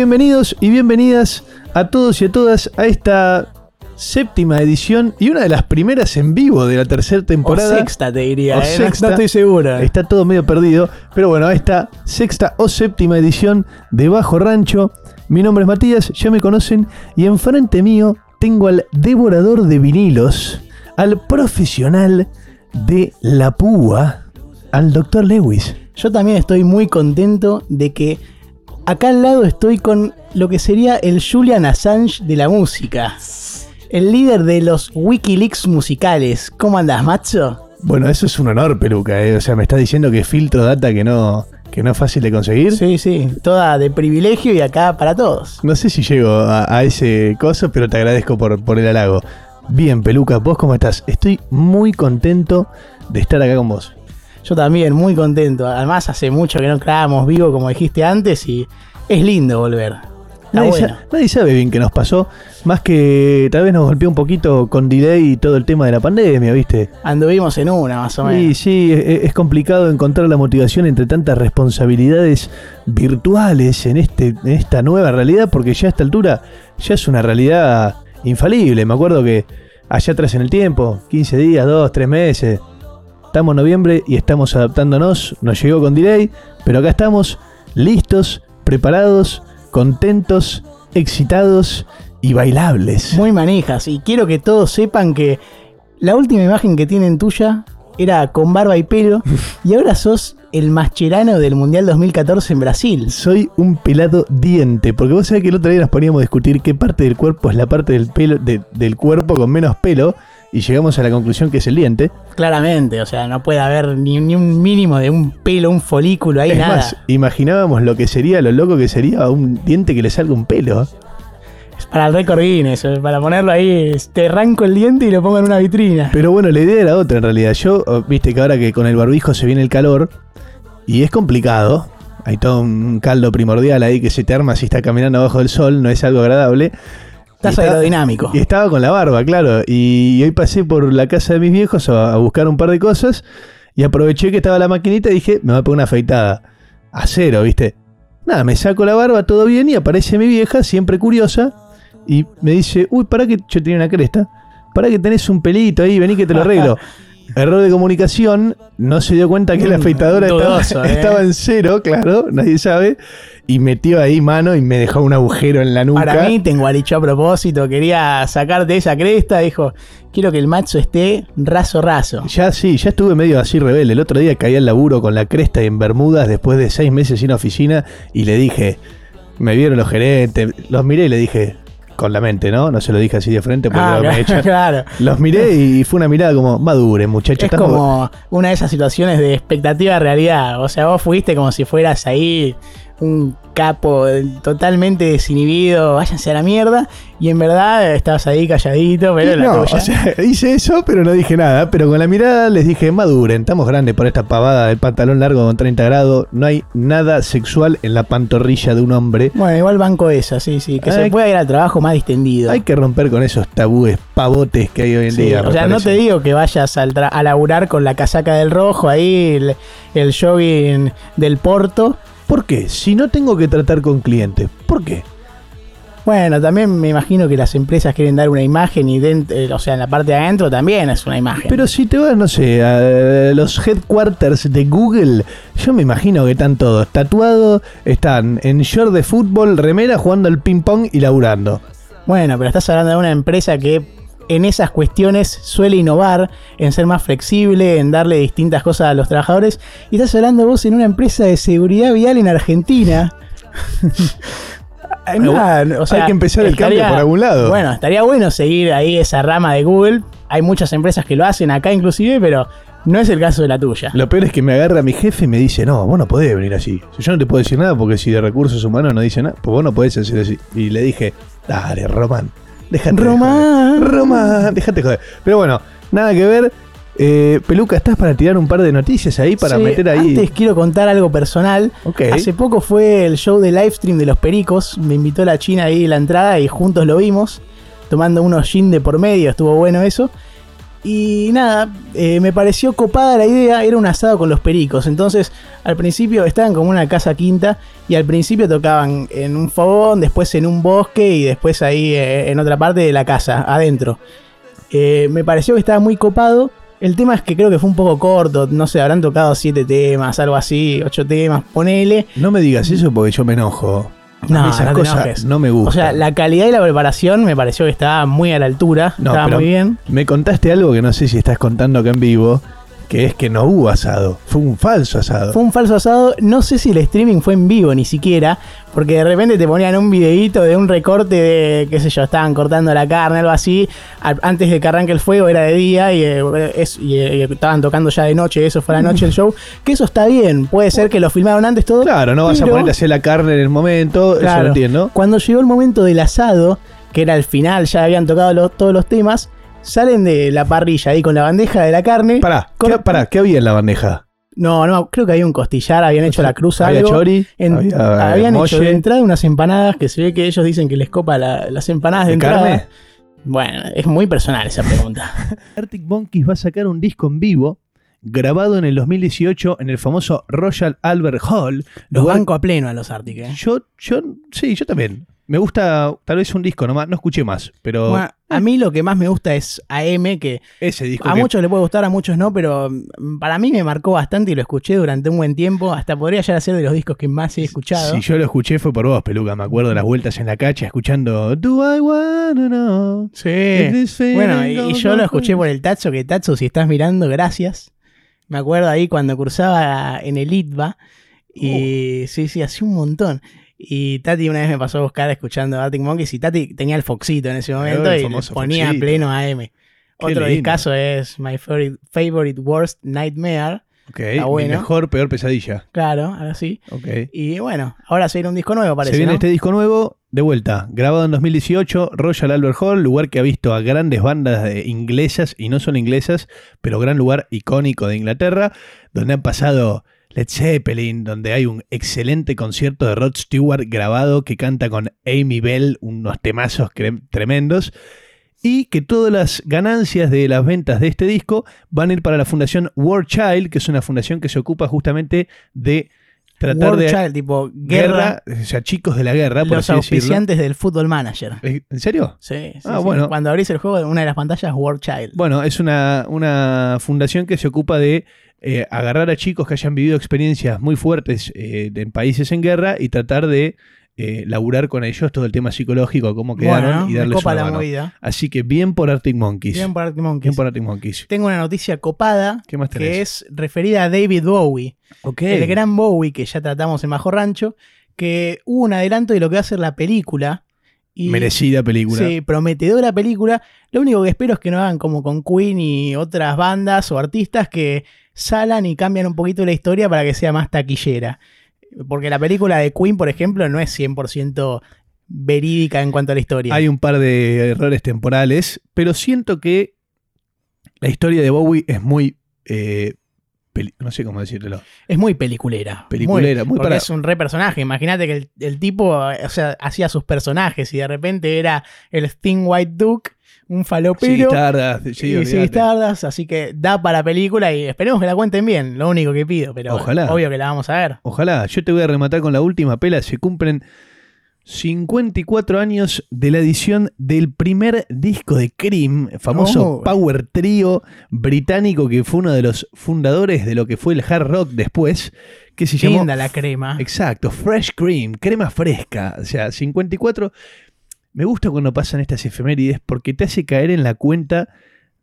Bienvenidos y bienvenidas a todos y a todas a esta séptima edición y una de las primeras en vivo de la tercera temporada. O sexta, te diría. O ¿eh? Sexta. No estoy seguro. Está todo medio perdido, pero bueno, a esta sexta o séptima edición de Bajo Rancho. Mi nombre es Matías, ya me conocen, y enfrente mío tengo al devorador de vinilos, al profesional de la púa, al doctor Lewis. Yo también estoy muy contento de que acá al lado estoy con lo que sería el Julian Assange de la música. El líder de los Wikileaks musicales. ¿Cómo andás, macho? Bueno, eso es un honor, peluca, ¿eh? o sea, me está diciendo que filtro data que no, que no es fácil de conseguir. Sí, sí, toda de privilegio y acá para todos. No sé si llego a, a ese coso, pero te agradezco por, por el halago. Bien, Peluca, ¿vos cómo estás? Estoy muy contento de estar acá con vos. Yo también, muy contento. Además, hace mucho que no grabamos vivo, como dijiste antes, y es lindo volver. Nadie, bueno. sa- nadie sabe bien qué nos pasó, más que tal vez nos golpeó un poquito con delay y todo el tema de la pandemia, ¿viste? Anduvimos en una, más o Sí, menos. sí, es, es complicado encontrar la motivación entre tantas responsabilidades virtuales en, este, en esta nueva realidad, porque ya a esta altura ya es una realidad infalible. Me acuerdo que allá atrás en el tiempo, 15 días, 2, 3 meses, estamos en noviembre y estamos adaptándonos, nos llegó con delay, pero acá estamos listos, preparados, contentos, excitados y bailables. Muy manijas. Y quiero que todos sepan que la última imagen que tienen tuya era con barba y pelo. y ahora sos el mascherano del Mundial 2014 en Brasil. Soy un pelado diente, porque vos sabés que el otro día nos poníamos a discutir qué parte del cuerpo es la parte del pelo de- del cuerpo con menos pelo y llegamos a la conclusión que es el diente. Claramente, o sea, no puede haber ni, ni un mínimo de un pelo, un folículo ahí, es nada. más, imaginábamos lo que sería, lo loco que sería un diente que le salga un pelo. Es para el récord Guinness, eh, para ponerlo ahí, te arranco el diente y lo pongo en una vitrina. Pero bueno, la idea era otra en realidad. Yo, oh, viste que ahora que con el barbijo se viene el calor y es complicado. Hay todo un caldo primordial ahí que se te arma si está caminando abajo del sol, no es algo agradable. Estás aerodinámico. Y estaba con la barba, claro. Y hoy pasé por la casa de mis viejos a, a buscar un par de cosas y aproveché que estaba la maquinita y dije, me voy a poner una afeitada. A cero, ¿viste? Nada, me saco la barba, todo bien y aparece mi vieja, siempre curiosa, y me dice, uy, para que yo tenía una cresta, para que tenés un pelito ahí, vení que te lo arreglo. Error de comunicación, no se dio cuenta que la Mm, afeitadora estaba, ¿eh? estaba en cero, claro, nadie sabe, y metió ahí mano y me dejó un agujero en la nuca. Para mí, tengo dicho a propósito, quería sacarte esa cresta, dijo, quiero que el macho esté raso raso. Ya sí, ya estuve medio así rebelde. El otro día caí al laburo con la cresta y en Bermudas después de seis meses sin oficina y le dije, me vieron los gerentes, los miré y le dije, con la mente, ¿no? No se lo dije así de frente porque Ah, luego me echan. claro. Los miré y fue una mirada como, maduren muchachos. Es como una de esas situaciones de expectativa realidad. O sea, vos fuiste como si fueras ahí un capo eh, totalmente desinhibido, váyanse a la mierda. Y en verdad estabas ahí calladito, pero la no, o sea, hice eso, pero no dije nada. Pero con la mirada les dije, maduren, estamos grandes por esta pavada del pantalón largo con 30 grados. No hay nada sexual en la pantorrilla de un hombre. Bueno, igual banco esa, sí, sí. Que se pueda ir al trabajo más distendido. Hay que romper con esos tabúes pavotes que hay hoy en Sí, día. o sea, no te digo que vayas al a laburar con la casaca del rojo ahí, el, el jogging del Porto. ¿Por qué? Si no tengo que tratar con clientes, ¿por qué? Bueno, también me imagino que las empresas quieren dar una imagen y dent- eh, o sea, en la parte de adentro también es una imagen. Pero si te vas, no sé, a los headquarters de Google, yo me imagino que están todos tatuados, están en short de fútbol, remera, jugando al ping pong y laburando. Bueno, pero estás hablando de una empresa que en esas cuestiones suele innovar, en ser más flexible, en darle distintas cosas a los trabajadores. Y estás hablando vos en una empresa de seguridad vial en Argentina. No, o sea, Hay que empezar el cambio por algún lado. Bueno, estaría bueno seguir ahí esa rama de Google. Hay muchas empresas que lo hacen acá inclusive, pero no es el caso de la tuya. Lo peor es que me agarra mi jefe y me dice, no, vos no podés venir así. Yo no te puedo decir nada porque si de recursos humanos no dice nada, pues vos no podés hacer así. Y le dije, dale, Román, déjate de Román. joder. Román, déjate joder. Pero bueno, nada que ver. Eh, Peluca, ¿estás para tirar un par de noticias ahí para Sí, meter ahí? Antes quiero contar algo personal. Ok. Hace poco fue el show de live stream de los Pericos. Me invitó la China ahí a la entrada y juntos lo vimos. Tomando unos gin de por medio, estuvo bueno eso. Y nada, eh, me pareció copada la idea, era un asado con los pericos. Entonces, al principio estaban como una casa quinta y al principio tocaban en un fogón, después en un bosque y después ahí eh, en otra parte de la casa, adentro. Eh, me pareció que estaba muy copado. El tema es que creo que fue un poco corto, no sé, habrán tocado siete temas, algo así, ocho temas, ponele. No me digas eso porque yo me enojo. No, esas no cosas no me gustan. O sea, la calidad y la preparación me pareció que estaba muy a la altura, No, estaba muy bien. Me contaste algo que no sé si estás contando acá en vivo, que es que no hubo asado. Fue un falso asado. Fue un falso asado, no sé si el streaming fue en vivo ni siquiera, porque de repente te ponían un videíto de un recorte de, qué sé yo, estaban cortando la carne, algo así, antes de que arranque el fuego era de día y, eh, es- y, eh, estaban tocando ya de noche, eso fue la noche el show, que eso está bien, puede ser que lo filmaron antes todo. Claro, no vas a ponerte a hacer la carne en el momento, eso Claro. lo entiendo. Cuando llegó el momento del asado, que era el final, ya habían tocado los- todos los temas, salen de la parrilla ahí con la bandeja de la carne. Pará, con- ¿qué, pará, ¿qué había en la bandeja? No, no, creo que había un costillar, habían hecho la cruz Había algo. chori, En- había, eh, habían hecho de entrada unas empanadas que se ve que ellos dicen que les copa la- las empanadas de, de entrada. carne. Bueno, es muy personal esa pregunta. Arctic Monkeys va a sacar un disco en vivo grabado en el 2018 en el famoso Royal Albert Hall. Los lugar- banco a pleno a los Arctic, ¿eh? Yo, yo, sí, yo también. Me gusta tal vez un disco nomás, no escuché más, pero Bueno, a mí lo que más me gusta es AM, que ese disco a que- muchos le puede gustar, a muchos no, pero mm, para mí me marcó bastante y lo escuché durante un buen tiempo. Hasta podría llegar a ser de los discos que más he escuchado. Si yo lo escuché fue por vos, Peluca. Me acuerdo las vueltas en la cacha escuchando Do I wanna know? Sí. Bueno, y, yo lo escuché por el Tacho, que Tacho, si estás mirando, gracias. Me acuerdo ahí cuando cursaba en el ITBA. Y sí, sí, hacía un montón. Y Tati una vez me pasó a buscar escuchando Arctic Monkeys y Tati tenía el Foxito en ese momento y ponía Foxito. pleno AM. Otro lindo. discazo es My Favorite, Favorite Worst Nightmare. Ok, mi mejor, peor pesadilla. Claro, ahora sí. Ok. Y bueno, ahora se viene un disco nuevo, parece. Se viene ¿no? este disco nuevo, de vuelta, grabado en 2018, Royal Albert Hall, lugar que ha visto a grandes bandas de inglesas y no solo inglesas, pero gran lugar icónico de Inglaterra, donde han pasado Led Zeppelin, donde hay un excelente concierto de Rod Stewart grabado que canta con Amy Bell, unos temazos tremendos. Y que todas las ganancias de las ventas de este disco van a ir para la fundación War Child, que es una fundación que se ocupa justamente de tratar War de Child, tipo guerra, guerra, o sea, chicos de la guerra, por los así decirlo. auspiciantes del Football Manager. Eh, ¿En serio? Sí, sí, Ah, sí. bueno. Cuando abrís el juego, una de las pantallas, War Child. Bueno, es una, una fundación que se ocupa de eh, agarrar a chicos que hayan vivido experiencias muy fuertes eh, en países en guerra y tratar de eh, laburar con ellos todo el tema psicológico, cómo quedaron Bueno, y darles copa una la mano. movida. Así que bien por Arctic Monkeys. Bien por Arctic Monkeys. Bien por Arctic Monkeys. Tengo una noticia copada ¿Qué más tenés? que es referida a David Bowie. El gran Bowie que ya tratamos en Bajo Rancho, que hubo un adelanto de lo que va a ser la película. Y, Merecida película. Sí, prometedora película. Lo único que espero es que no hagan como con Queen y otras bandas o artistas que salan y cambian un poquito la historia para que sea más taquillera. Porque la película de Queen, por ejemplo, no es 100% verídica en cuanto a la historia. Hay un par de errores temporales, pero siento que la historia de Bowie es muy... eh, no sé cómo decírtelo. Es muy peliculera. Peliculera, muy para- es un re personaje. Imagínate que el, el tipo o sea, hacía sus personajes y de repente era el Thin White Duke, un Sí, falopero. tarda, sí, y sí, Stardust, así que da para película y esperemos que la cuenten bien, lo único que pido, pero Ojalá. obvio que la vamos a ver. Ojalá, yo te voy a rematar con la última pela. Se cumplen 54 años de la edición del primer disco de Cream, famoso Oh. power trío británico que fue uno de los fundadores de lo que fue el hard rock después, que se llamó... Linda la crema. Exacto, Fresh Cream, crema fresca. O sea, 54. Me gusta cuando pasan estas efemérides porque te hace caer en la cuenta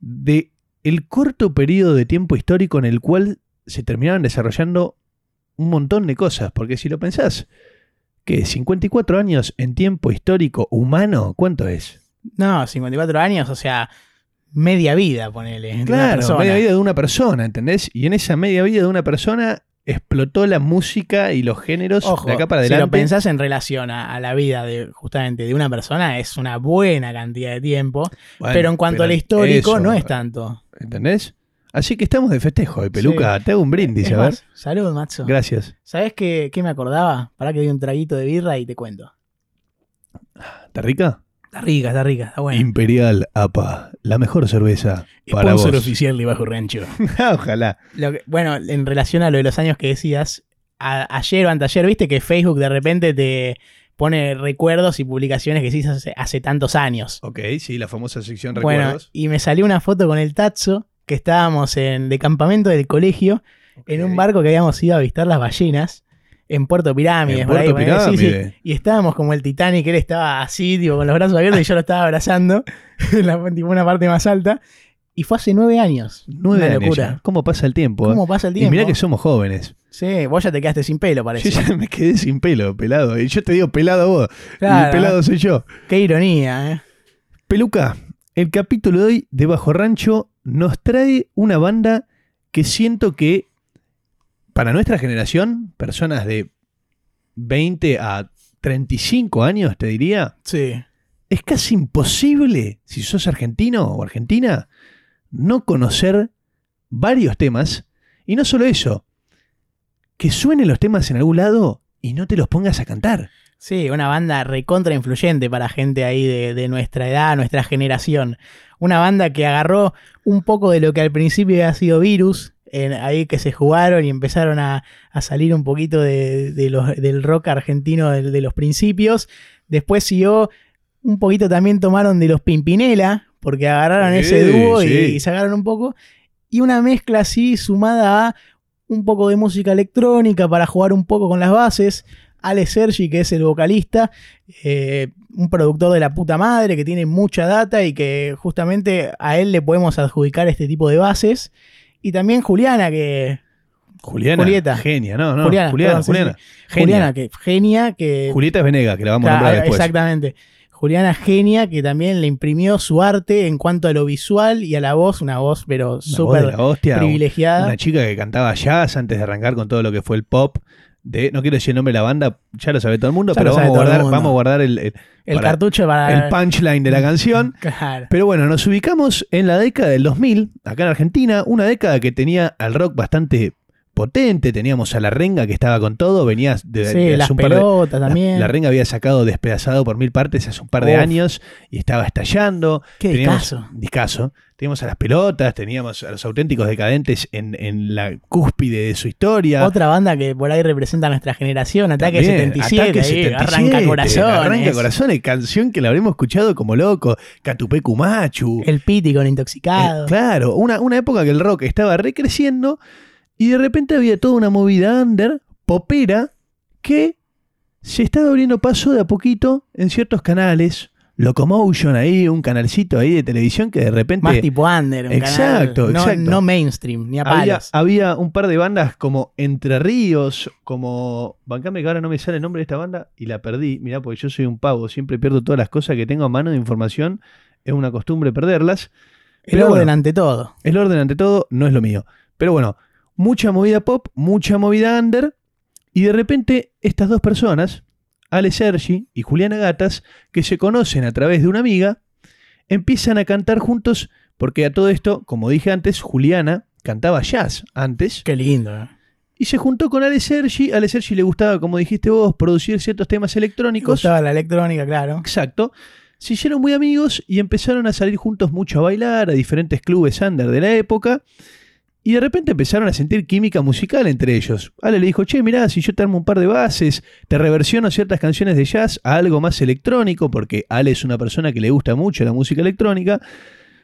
de el corto periodo de tiempo histórico en el cual se terminaron desarrollando un montón de cosas. Porque si lo pensás, que 54 años en tiempo histórico humano, ¿cuánto es? No, 54 años, o sea, media vida, ponele. de una Claro, media vida de una persona, ¿entendés? Y en esa media vida de una persona explotó la música y los géneros Ojo, de acá para si adelante. lo pensás en relación a, a la vida de justamente de una persona, es una buena cantidad de tiempo. Bueno, pero en cuanto al histórico, eso, no es tanto. ¿Entendés? Así que estamos de festejo, de peluca. Te hago un brindis, Es a ver. más, salud, macho. Gracias. ¿Sabés qué, qué me acordaba? Para que doy un traguito de birra y te cuento. ¿Está rica? Está rica, está rica, está buena. Imperial APA, la mejor cerveza para Sponsor vos. oficial de Bajo Rancho. Ojalá. Lo que- bueno, en relación a lo de los años que decías, a- ayer o anteayer, viste que Facebook de repente te pone recuerdos y publicaciones que hiciste hace, hace tantos años. Ok, sí, la famosa sección Bueno, recuerdos. y me salió una foto con el Tatso, que estábamos en, de campamento del colegio, en un barco que habíamos ido a avistar las ballenas. En Puerto Pirámides, En ahí, sí, sí. Y estábamos como el Titanic, él estaba así, tipo, con los brazos abiertos y yo lo estaba abrazando en la, tipo, una parte más alta. Y fue hace nueve años. Nueve Una años locura. ya. ¿Cómo pasa el tiempo? eh? ¿Cómo pasa el tiempo? Y mirá que somos jóvenes. Sí, vos ya te quedaste sin pelo, parece. Yo ya me quedé sin pelo, pelado. Y yo te digo pelado vos. Claro. Y pelado soy yo. Qué ironía, ¿eh? Peluca, el capítulo de hoy de Bajo Rancho nos trae una banda que siento que para nuestra generación, personas de 20 a 35 años, te diría, Sí. es casi imposible, si sos argentino o argentina, no conocer varios temas. Y no solo eso, que suenen los temas en algún lado y no te los pongas a cantar. Sí, una banda recontra influyente para gente ahí de, de nuestra edad, nuestra generación. Una banda que agarró un poco de lo que al principio había sido Virus, en- ahí que se jugaron y empezaron a, a salir un poquito de, de los- del rock argentino de, de los principios. Después siguió un poquito también tomaron de los Pimpinela, porque agarraron Sí, ese dúo y, y sacaron un poco. Y una mezcla así sumada a un poco de música electrónica para jugar un poco con las bases. Ale Sergi, que es el vocalista, eh, un productor de la puta madre que tiene mucha data y que justamente a él le podemos adjudicar este tipo de bases. Y también Juliana, que. Juliana, Julieta. genia, no, no, Juliana, Juliana, perdón, Juliana, sí. genia. Juliana, que genia, que. Julieta es Venega, que la vamos a Claro, nombrar después. Exactamente. Juliana Genia, que también le imprimió su arte en cuanto a lo visual y a la voz, una voz, pero súper privilegiada. Una chica que cantaba jazz antes de arrancar con todo lo que fue el pop. De, no quiero decir el nombre de la banda, ya lo sabe todo el mundo, Ya pero vamos a, guardar, vamos a guardar el, el- el para- cartucho para. el punchline de la canción. Claro. Pero bueno, nos ubicamos en la década del 2000, acá en Argentina, una década que tenía al rock bastante potente, teníamos a La Renga que estaba con todo, venía de, Sí, de las un par de- pelotas la- también. La, Renga había sacado Despedazado por mil partes hace un par de Uf. años y estaba estallando. Qué teníamos, discazo. discazo. Teníamos a las pelotas, teníamos a los auténticos decadentes en, en la cúspide de su historia. Otra banda que por ahí representa a nuestra generación, Ataque También, 77, Ataque ahí, 77, Arranca Corazones. Arranca Corazones, canción que la habremos escuchado como loco. Catupé Kumachu. El Piti con Eh, Intoxicado. claro, una, una época que el rock estaba recreciendo y de repente había toda una movida under, popera, que se estaba abriendo paso de a poquito en ciertos canales. Locomotion ahí, un canalcito ahí de televisión que de repente Más tipo under. un Exacto, canal, no, exacto. no mainstream, ni a había, palos. había un par de bandas como Entre Ríos, como... Bancame que ahora no me sale el nombre de esta banda y la perdí. Mirá, porque yo soy un pavo, siempre pierdo todas las cosas que tengo a mano de información. Es una costumbre perderlas. El orden bueno. ante todo. El orden ante todo no es lo mío. Pero bueno, mucha movida pop, mucha movida under. Y de repente estas dos personas, Ale Sergi y Juliana Gatas, que se conocen a través de una amiga, empiezan a cantar juntos porque a todo esto, como dije antes, Juliana cantaba jazz antes Qué lindo. eh. y se juntó con Ale Sergi. Ale Sergi le gustaba, como dijiste vos, producir ciertos temas electrónicos. gustaba la electrónica, claro. Exacto. Se hicieron muy amigos y empezaron a salir juntos mucho a bailar a diferentes clubes under de la época. Y de repente empezaron a sentir química musical entre ellos. Ale le dijo, che, mirá, si yo te armo un par de bases, te reversiono ciertas canciones de jazz a algo más electrónico, porque Ale es una persona que le gusta mucho la música electrónica.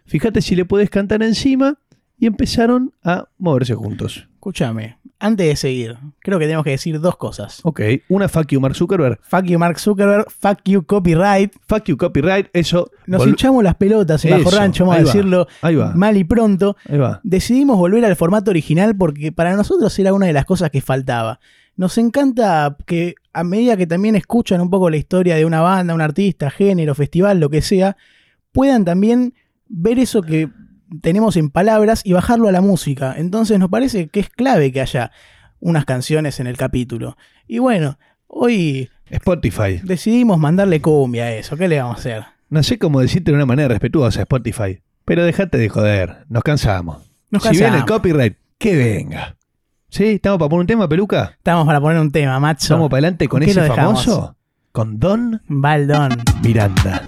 Fíjate si le puedes cantar encima. Y empezaron a moverse juntos. Escúchame, antes de seguir, creo que tenemos que decir dos cosas. Ok, una fuck you Mark Zuckerberg, Fuck you, Mark Zuckerberg. Fuck you, copyright. fuck you copyright, eso. Nos vol- hinchamos las pelotas en Bajo Eso, Rancho, vamos a va, decirlo Ahí va, mal y pronto. ahí va. Decidimos volver al formato original porque para nosotros era una de las cosas que faltaba. Nos encanta que a medida que también escuchan un poco la historia de una banda, un artista, género, festival, lo que sea, puedan también ver eso que tenemos en palabras y bajarlo a la música. Entonces nos parece que es clave que haya unas canciones en el capítulo. Y bueno, hoy Spotify. decidimos mandarle cumbia a eso. ¿Qué le vamos a hacer? No sé cómo decirte de una manera respetuosa Spotify, pero déjate de joder, nos cansamos. Nos Si viene el cansamos. copyright, que venga. ¿Sí? ¿Estamos para poner un tema, peluca? Estamos para poner un tema, macho. ¿Vamos para adelante con ¿Con ese famoso? Con Don Baldón. Miranda.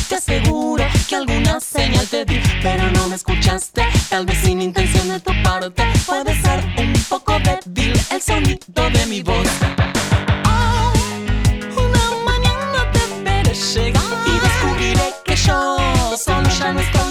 te aseguro que alguna señal te di, pero no me escuchaste, tal vez sin intención de tu parte. Puede ser un poco débil el sonido de mi voz. Una mañana te veré llegar y descubriré que yo solo ya no estoy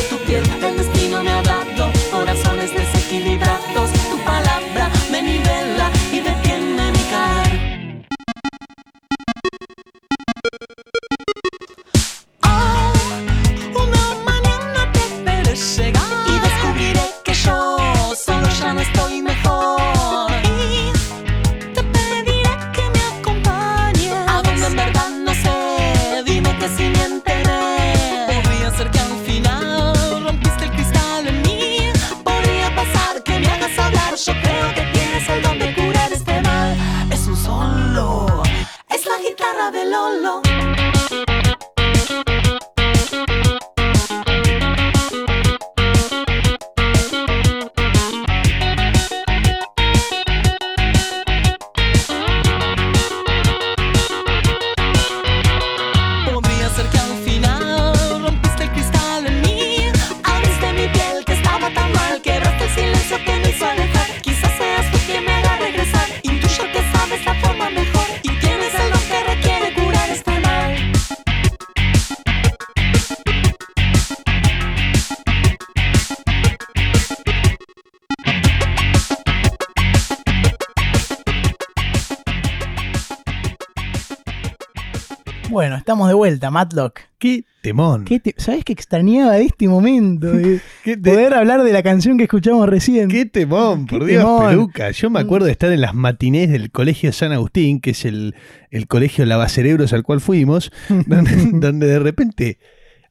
vuelta, Matlock. Qué temón. ¿Qué te- ¿Sabes qué extrañaba de este momento? de Qué te- poder hablar de la canción que escuchamos recién. Qué temón, por Qué Dios, temón. peluca. Yo me acuerdo de estar en las matinés del Colegio San Agustín, que es el, el colegio lavacerebros al cual fuimos, donde, donde de repente,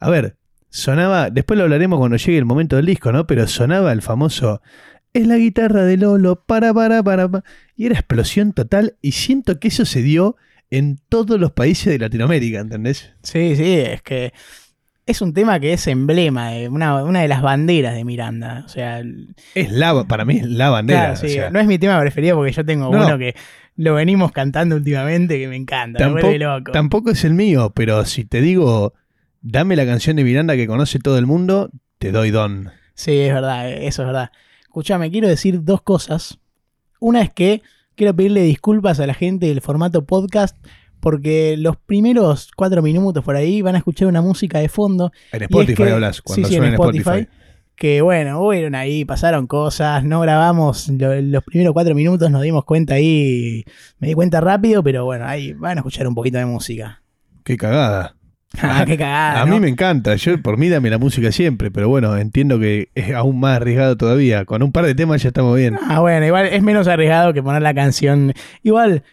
a ver, sonaba, después lo hablaremos cuando llegue el momento del disco, ¿no? Pero sonaba el famoso, es la guitarra de Lolo, para, para, para, pa", y era explosión total, y siento que eso se dio en todos los países de Latinoamérica, ¿entendés? Sí, sí, es que es un tema que es emblema, de una, una de las banderas de Miranda. O sea, Es la, para mí es la bandera. claro, sí, o sea, no es mi tema preferido porque yo tengo No. uno que lo venimos cantando últimamente que me encanta, me Tampoco, vuelve loco. tampoco es el mío, pero si te digo, dame la canción de Miranda que conoce todo el mundo, te doy don. Sí, es verdad, eso es verdad. Escuchame, quiero decir dos cosas. Una es que quiero pedirle disculpas a la gente del formato podcast porque los primeros cuatro minutos por ahí van a escuchar una música de fondo. En es Spotify que- hablas, cuando sí, sí, suena en en Spotify. Spotify. Que bueno, hubieron ahí, pasaron cosas, no grabamos lo- los primeros cuatro minutos, nos dimos cuenta ahí, me di cuenta rápido, pero bueno, ahí van a escuchar un poquito de música. Qué cagada. Ah, Qué cagada. a ¿no? mí me encanta, yo por mí dame la música siempre, pero bueno, entiendo que es aún más arriesgado todavía. Con un par de temas ya estamos bien. Ah, bueno, igual es menos arriesgado que poner la canción. Igual,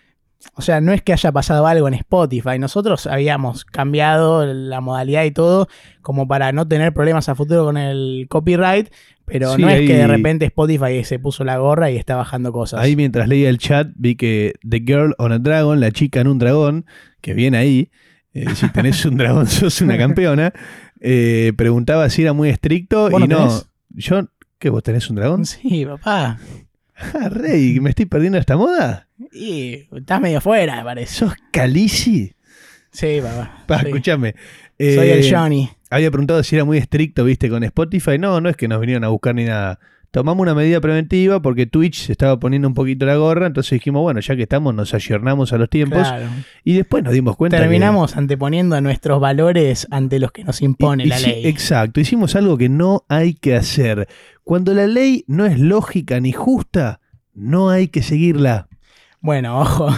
o sea, no es que haya pasado algo en Spotify. Nosotros habíamos cambiado la modalidad y todo como para no tener problemas a futuro con el copyright, pero Sí, no es ahí- que de repente Spotify se puso la gorra y está bajando cosas. Ahí mientras leía el chat vi que The Girl on a Dragon, la chica en un dragón, que viene ahí, eh, si tenés un dragón sos una campeona, eh, preguntaba si era muy estricto ¿Vos y no tenés? Yo, ¿qué vos tenés un dragón? Sí, papá. Ah, rey, ¿me estoy perdiendo esta moda? Y estás medio fuera, me parece. ¿Sos Calici? Sí, papá. Pa, Sí. escúchame. Soy eh, el Johnny. Había preguntado si era muy estricto, viste, con Spotify. No, no es que nos vinieron a buscar ni nada. Tomamos una medida preventiva porque Twitch se estaba poniendo un poquito la gorra, entonces dijimos, bueno, ya que estamos, nos ayornamos a los tiempos. Claro. Y después nos dimos cuenta que- Terminamos anteponiendo a nuestros valores ante los que nos impone Y- la ley. Exacto, hicimos algo que no hay que hacer. Cuando la ley no es lógica ni justa, no hay que seguirla. Bueno, ojo,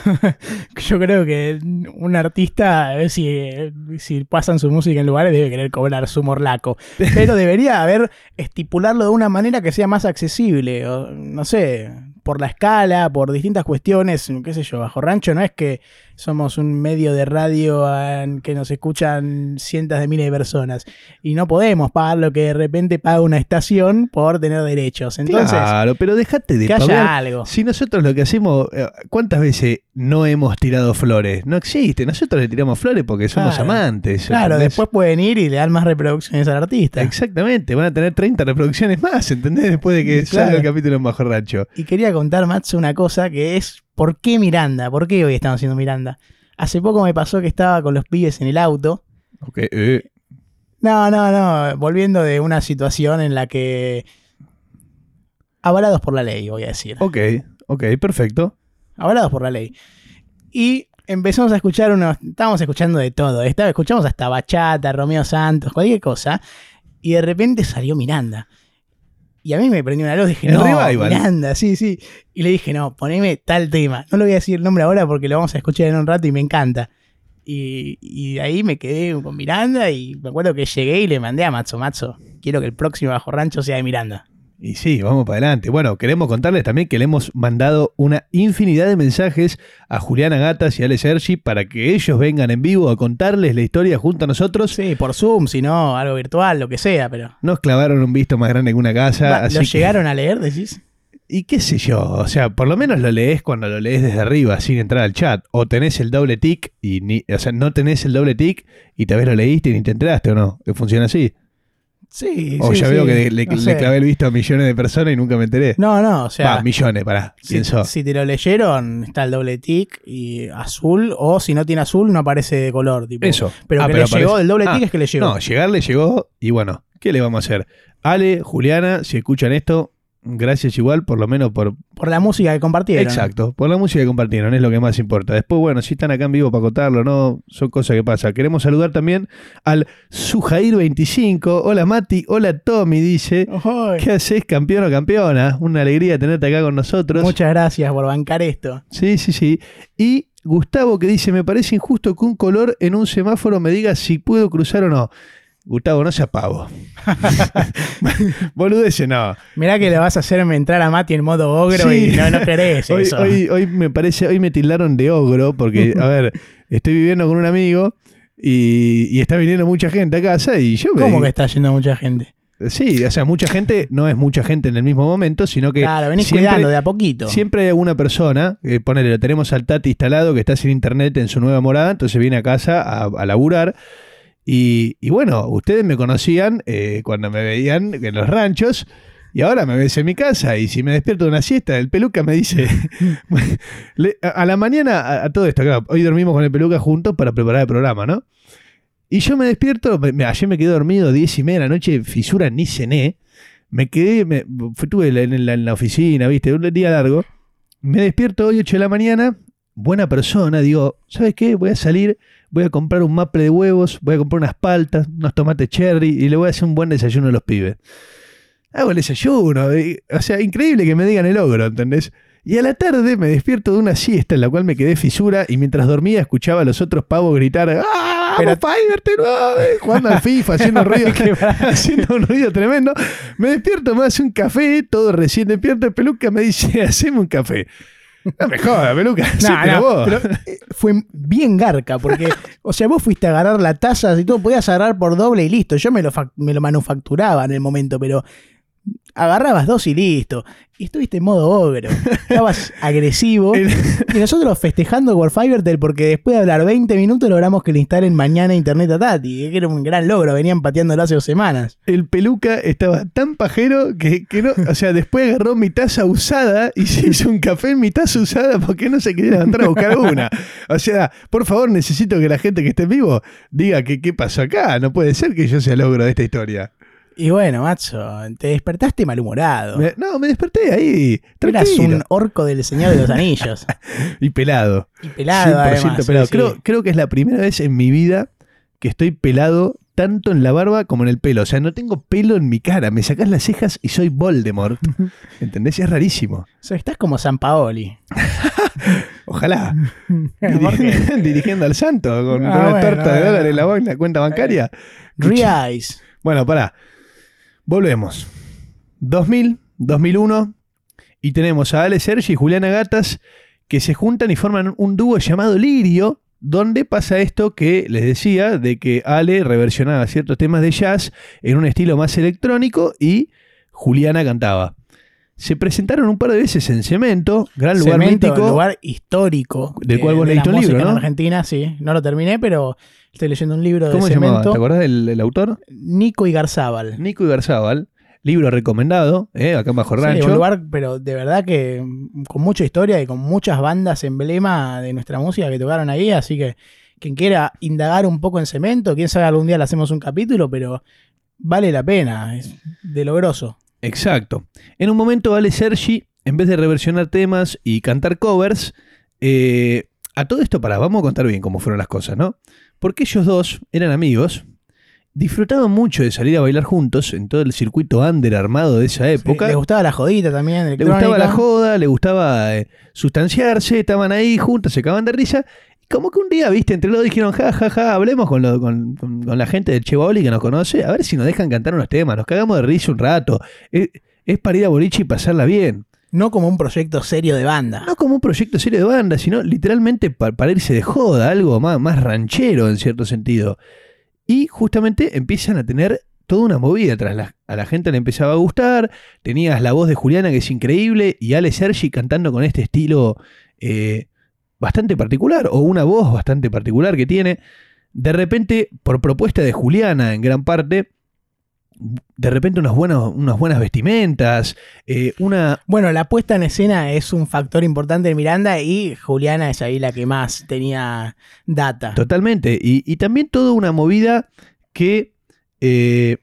yo creo que un artista, a ver si, si pasan su música en lugares, debe querer cobrar su morlaco. Pero debería haber estipularlo de una manera que sea más accesible. o, no sé, por la escala, por distintas cuestiones, qué sé yo, Bajo Rancho no es que somos un medio de radio ah, que nos escuchan cientos de miles de personas y no podemos pagar lo que de repente paga una estación por tener derechos. Entonces, claro, pero déjate de que haya algo. Si nosotros lo que hacemos, eh, ¿cuántas veces no hemos tirado flores? No existe. Nosotros le tiramos flores porque somos Claro. amantes. Claro, ¿entendés? después pueden ir y le dan más reproducciones al artista. Exactamente, van a tener 30 reproducciones más, ¿entendés? Después de que Claro. salga el capítulo en Bajo Rancho. Y quería contar, Matsu, una cosa que es ¿por qué Miranda? ¿Por qué hoy estamos haciendo Miranda? Hace poco me pasó que estaba con los pibes en el auto. Ok, eh, No, no, no, volviendo de una situación en la que... Avalados por la ley, voy a decir. ok, ok, perfecto. Avalados por la ley. Y empezamos a escuchar unos... Estábamos escuchando de todo. Escuchamos hasta bachata, Romeo Santos, cualquier cosa. Y de repente salió Miranda. Y a mí me prendió una luz, dije, El no, revival. Miranda, sí, sí. Y le dije, no, poneme tal tema. No le voy a decir el nombre ahora porque lo vamos a escuchar en un rato y me encanta. Y, y de ahí me quedé con Miranda y me acuerdo que llegué y le mandé a Matzo, Matzo, quiero que el próximo Bajo Rancho sea de Miranda. Y sí, vamos para adelante. Bueno, queremos contarles también que le hemos mandado una infinidad de mensajes a Juliana Gatas y a Ale Sergi para que ellos vengan en vivo a contarles la historia junto a nosotros. Sí, por Zoom, si no, algo virtual, lo que sea, pero... Nos clavaron un visto más grande que una casa. Va, así ¿Lo que- llegaron a leer, decís? Y qué sé yo, o sea, por lo menos lo lees cuando lo lees desde arriba, sin entrar al chat. O tenés el doble tic y ni, o sea, no tenés el doble tic y tal vez lo leíste y ni te enteraste o no. Funciona así. Sí, o sí, ya sí, veo que le, no le clavé el visto a millones de personas y nunca me enteré. No, no, o sea... Va, millones, pará, Si, pienso. si te lo leyeron, está el doble tic y azul, o si no tiene azul, no aparece de color. Tipo. Eso. Pero Ah, que pero le llegó, el doble Ah, tic es que le llegó. No, llegar le llegó y bueno, ¿qué le vamos a hacer? Ale, Juliana, si escuchan esto, gracias igual, por lo menos por... Por la música que compartieron. Exacto, por la música que compartieron, es lo que más importa. Después, bueno, si están acá en vivo para contarlo, no, son cosas que pasan. Queremos saludar también al Sujair25. Hola Mati, hola Tommy, dice. ¿Qué haces, campeón o campeona? Una alegría tenerte acá con nosotros. Muchas gracias por bancar esto. Sí, sí, sí. Y Gustavo que dice, me parece injusto que un color en un semáforo me diga si puedo cruzar o no. Gustavo, no seas pavo. Boludece, no. Mirá que le vas a hacerme entrar a Mati en modo ogro Sí. y no, no querés Hoy, eso. hoy, hoy me parece, hoy me tildaron de ogro, porque, a ver, estoy viviendo con un amigo y, y está viniendo mucha gente a casa y yo me. ¿Cómo que está yendo mucha gente? Sí, o sea, mucha gente, no es mucha gente en el mismo momento, sino que Claro, venís siempre- cuidando de a poquito. Siempre hay alguna persona, eh, ponele, lo tenemos al Tati instalado que está sin internet en su nueva morada, entonces viene a casa a, a laburar. Y, bueno, ustedes me conocían eh, cuando me veían en los ranchos y ahora me ves en mi casa y si me despierto de una siesta, el peluca me dice, a, la mañana, a, todo esto, claro, hoy dormimos con el peluca juntos para preparar el programa, ¿no? Y yo me despierto, me- ayer me quedé dormido 10 y media de la noche, fisura, ni cené. Me quedé, me, estuve en la, en la oficina, viste, un día largo. Me despierto hoy 8 de la mañana, buena persona, digo, ¿sabes qué? Voy a salir, voy a comprar un maple de huevos, voy a comprar unas paltas, unos tomates cherry y le voy a hacer un buen desayuno a los pibes. Hago el desayuno, y- o sea, increíble que me digan el ogro, ¿entendés? Y a la tarde me despierto de una siesta en la cual me quedé fisura y mientras dormía escuchaba a los otros pavos gritar ¡Ah, Pero- lo- eh", jugando al FIFA, haciendo ruido, haciendo un ruido tremendo. Me despierto, me hace un café, todo recién despierto, el peluca me dice, haceme un café. No me jodas, peluca, No, hacételo no, vos. pero eh, fue bien garca, porque, o sea, vos fuiste a agarrar la taza y todo, podías agarrar por doble y listo. Yo me lo, me lo manufacturaba en el momento, pero agarrabas dos y listo. Y estuviste en modo ogro. Estabas agresivo. Y nosotros festejando Fivertel porque después de hablar 20 minutos logramos que le instalen mañana internet a Tati. Que era un gran logro, venían pateándolo hace dos semanas. el peluca estaba tan pajero que, que no, o sea, después agarró mi taza usada y se hizo un café en mi taza usada porque no se quería levantar a buscar una. O sea, por favor, necesito que la gente que esté en vivo diga que qué pasó acá. No puede ser que yo sea el ogro de esta historia. Y bueno, macho, te despertaste malhumorado. Me- no, me desperté ahí, Eras tranquilo. un orco del Señor de los Anillos. Y pelado. Y pelado, 100% además. pelado. sí, Creo, que es la primera vez en mi vida que estoy pelado tanto en la barba como en el pelo. O sea, no tengo pelo en mi cara. Me sacás las cejas y soy Voldemort. ¿Entendés? Es rarísimo. O sea, estás como San Paoli. Ojalá. Dirigiendo al santo con, Ah, una bueno, torta de bueno. dólares en la, bo- en la cuenta bancaria. Rice. Bueno, pará. Volvemos. 2000, 2001. Y tenemos a Ale Sergi y Juliana Gatas que se juntan y forman un dúo llamado Lirio, donde pasa esto que les decía, de que Ale reversionaba ciertos temas de jazz en un estilo más electrónico y Juliana cantaba. Se presentaron un par de veces en Cemento, gran lugar Cemento, mítico. lugar histórico. Del de- cual vos de leíste un libro. En Argentina, sí. No lo terminé, pero estoy leyendo un libro ¿Cómo de se llamaba? ¿Te acordás del, del autor? Nico Igarzábal. Nico Igarzábal. Libro recomendado, ¿eh? acá en Bajo Sí, Rancho. un lugar, pero de verdad que con mucha historia y con muchas bandas emblema de nuestra música que tocaron ahí, así que quien quiera indagar un poco en cemento, quién sabe algún día le hacemos un capítulo, pero vale la pena, es de lo grosso. Exacto. En un momento, Ale Sergi, en vez de reversionar temas y cantar covers, eh, a todo esto, para, vamos a contar bien cómo fueron las cosas, ¿no? Porque ellos dos eran amigos, disfrutaban mucho de salir a bailar juntos en todo el circuito under armado de esa época. Le gustaba la jodita también, Le gustaba la joda, le gustaba eh, sustanciarse, estaban ahí juntos, se acaban de risa. Y como que un día, viste, entre los dos dijeron, ja, ja, ja, hablemos con, lo- con, con- con la gente del Che Baoli que nos conoce, a ver si nos dejan cantar unos temas, nos cagamos de risa un rato. Es, es para ir a boliche y pasarla bien. No como un proyecto serio de banda. No como un proyecto serio de banda, sino literalmente pa- para irse de joda, algo más, más ranchero en cierto sentido. Y justamente empiezan a tener toda una movida tras la, a la gente le empezaba a gustar. Tenías la voz de Juliana que es increíble y Ale Sergi cantando con este estilo eh, bastante particular o una voz bastante particular que tiene. De repente, por propuesta de Juliana en gran parte, de repente unas buenas, unas buenas vestimentas, eh, una, Bueno, la puesta en escena es un factor importante de Miranda y Juliana es ahí la que más tenía data. Totalmente. Y, y también toda una movida que. eh,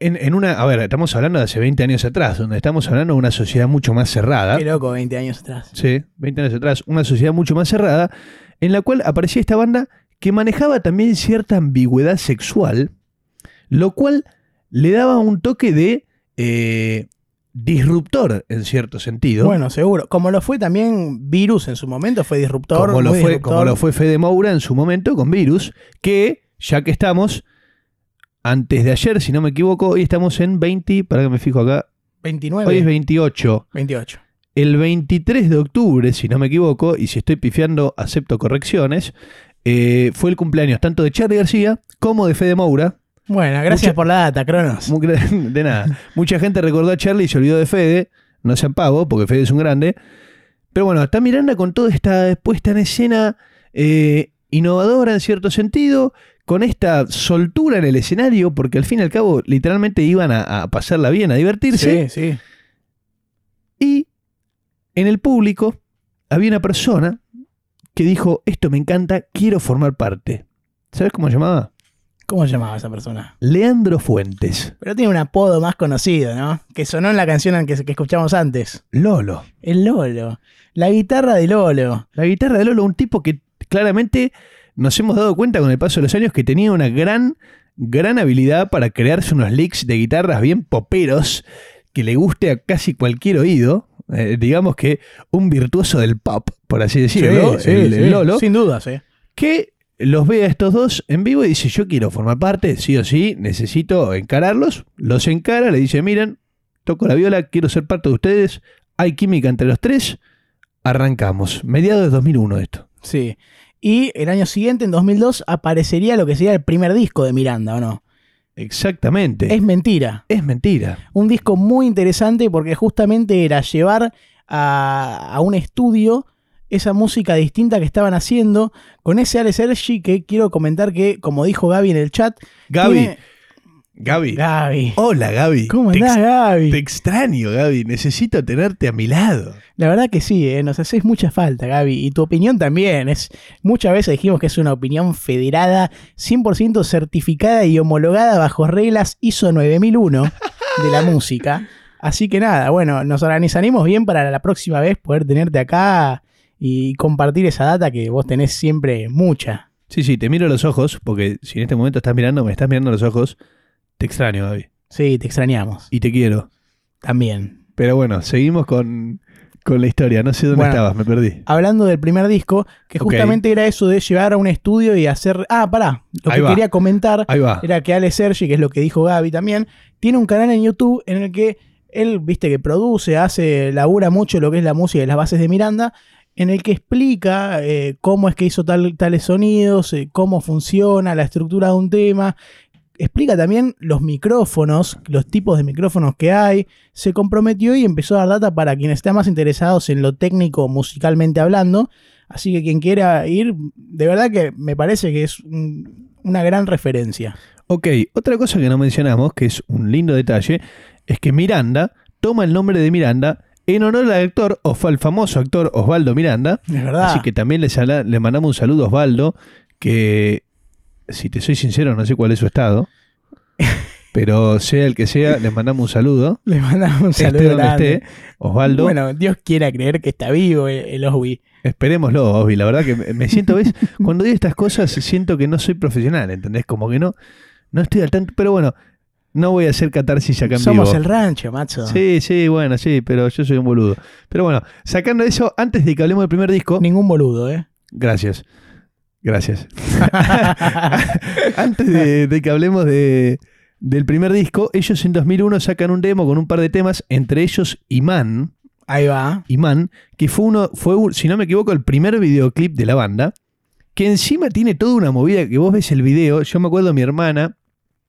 en, en una. A ver, estamos hablando de hace 20 años atrás, donde estamos hablando de una sociedad mucho más cerrada. Qué loco, 20 años atrás. Sí, 20 años atrás, una sociedad mucho más cerrada, en la cual aparecía esta banda que manejaba también cierta ambigüedad sexual, lo cual le daba un toque de eh, disruptor en cierto sentido. Bueno, seguro. Como lo fue también Virus en su momento, fue disruptor. como lo, fue, disruptor. como lo fue Fede Moura en su momento con Virus, que ya que estamos, antes de ayer, si no me equivoco, hoy estamos en 20, para que me fijo acá, 29. hoy es 28. 28. El 23 de octubre, si no me equivoco, y si estoy pifiando, acepto correcciones, eh, fue el cumpleaños tanto de Charlie García como de Fede Moura. Bueno, gracias Mucha- por la data, Cronos. Mu- De nada. Mucha gente recordó a Charlie y se olvidó de Fede. No sean pavo, porque Fede es un grande. Pero bueno, está Miranda con toda esta puesta en escena eh, innovadora en cierto sentido, con esta soltura en el escenario, porque al fin y al cabo literalmente iban a, a pasarla bien, a divertirse. Sí, sí. Y en el público había una persona que dijo, esto me encanta, quiero formar parte. ¿Sabes cómo se llamaba? ¿Cómo se llamaba esa persona? Leandro Fuentes. Pero tiene un apodo más conocido, ¿no? Que sonó en la canción que, que escuchamos antes. Lolo. El Lolo. La guitarra de Lolo. La guitarra de Lolo, un tipo que claramente nos hemos dado cuenta con el paso de los años que tenía una gran, gran habilidad para crearse unos licks de guitarras bien poperos que le guste a casi cualquier oído. Eh, digamos que un virtuoso del pop, por así decirlo, Sí, el, sí, el sí. Lolo, Sin dudas, ¿eh? que los ve a estos dos en vivo y dice, yo quiero formar parte, sí o sí, necesito encararlos. Los encara, le dice, miren, toco la viola, quiero ser parte de ustedes, hay química entre los tres, arrancamos. Mediados de 2001 esto. Sí. Y el año siguiente, en 2002, aparecería lo que sería el primer disco de Miranda, ¿o no? Exactamente. Es mentira. Es mentira. Un disco muy interesante porque justamente era llevar a, a un estudio esa música distinta que estaban haciendo con ese Ale Sergi que quiero comentar que, como dijo Gaby en el chat, Gaby, tiene- Gaby. Gaby. Hola, Gaby. ¿Cómo andás, ex- Gaby? Te extraño, Gaby. Necesito tenerte a mi lado. La verdad que sí, ¿eh? nos haces mucha falta, Gaby. Y tu opinión también. Es, muchas veces dijimos que es una opinión federada, 100% certificada y homologada bajo reglas ISO 9001 de la música. Así que nada, bueno, nos organizaremos bien para la próxima vez poder tenerte acá y compartir esa data que vos tenés siempre mucha. Sí, sí, te miro a los ojos, porque si en este momento estás mirando, me estás mirando a los ojos, te extraño, Gaby. Sí, te extrañamos. Y te quiero. También. Pero bueno, seguimos con, con la historia. No sé dónde Bueno. estabas, me perdí. Hablando del primer disco, que justamente era eso de llevar a un estudio y hacer... Ah, pará. Lo Ahí que va. quería comentar era que Ale Sergi, que es lo que dijo Gaby también, tiene un canal en YouTube en el que él, viste, que produce, hace, labura mucho lo que es la música y las bases de Miranda, en el que explica eh, cómo es que hizo tal- tales sonidos, eh, cómo funciona la estructura de un tema. Explica también los micrófonos, los tipos de micrófonos que hay. Se comprometió y empezó a dar data para quienes estén más interesados en lo técnico musicalmente hablando. Así que quien quiera ir, de verdad que me parece que es un- una gran referencia. Ok, otra cosa que no mencionamos, que es un lindo detalle, es que Miranda toma el nombre de Miranda en honor al actor, al famoso actor Osvaldo Miranda. Es verdad. Así que también le, sala- le mandamos un saludo a Osvaldo, que si te soy sincero, no sé cuál es su estado. Pero sea el que sea, les mandamos un saludo. Le mandamos un Esté saludo donde grande. esté, Osvaldo. Bueno, Dios quiera creer que está vivo el, el Oswi. Esperémoslo, Osvi. La verdad que me me siento, ¿ves? Cuando digo estas cosas siento que no soy profesional, ¿entendés? Como que no, no estoy al tanto. Pero bueno, no voy a hacer catarsis acá en Somos vivo. el rancho, macho. Sí, sí, bueno, sí, pero yo soy un boludo. Pero bueno, sacando eso, antes de que hablemos del primer disco, Ningún boludo, ¿eh? gracias. Gracias. Antes de, de que hablemos de, del primer disco, ellos en 2001 sacan un demo con un par de temas, entre ellos Imán, Ahí va. Imán, que fue uno, fue, si no me equivoco, el primer videoclip de la banda, que encima tiene toda una movida que vos ves el video. Yo me acuerdo de mi hermana,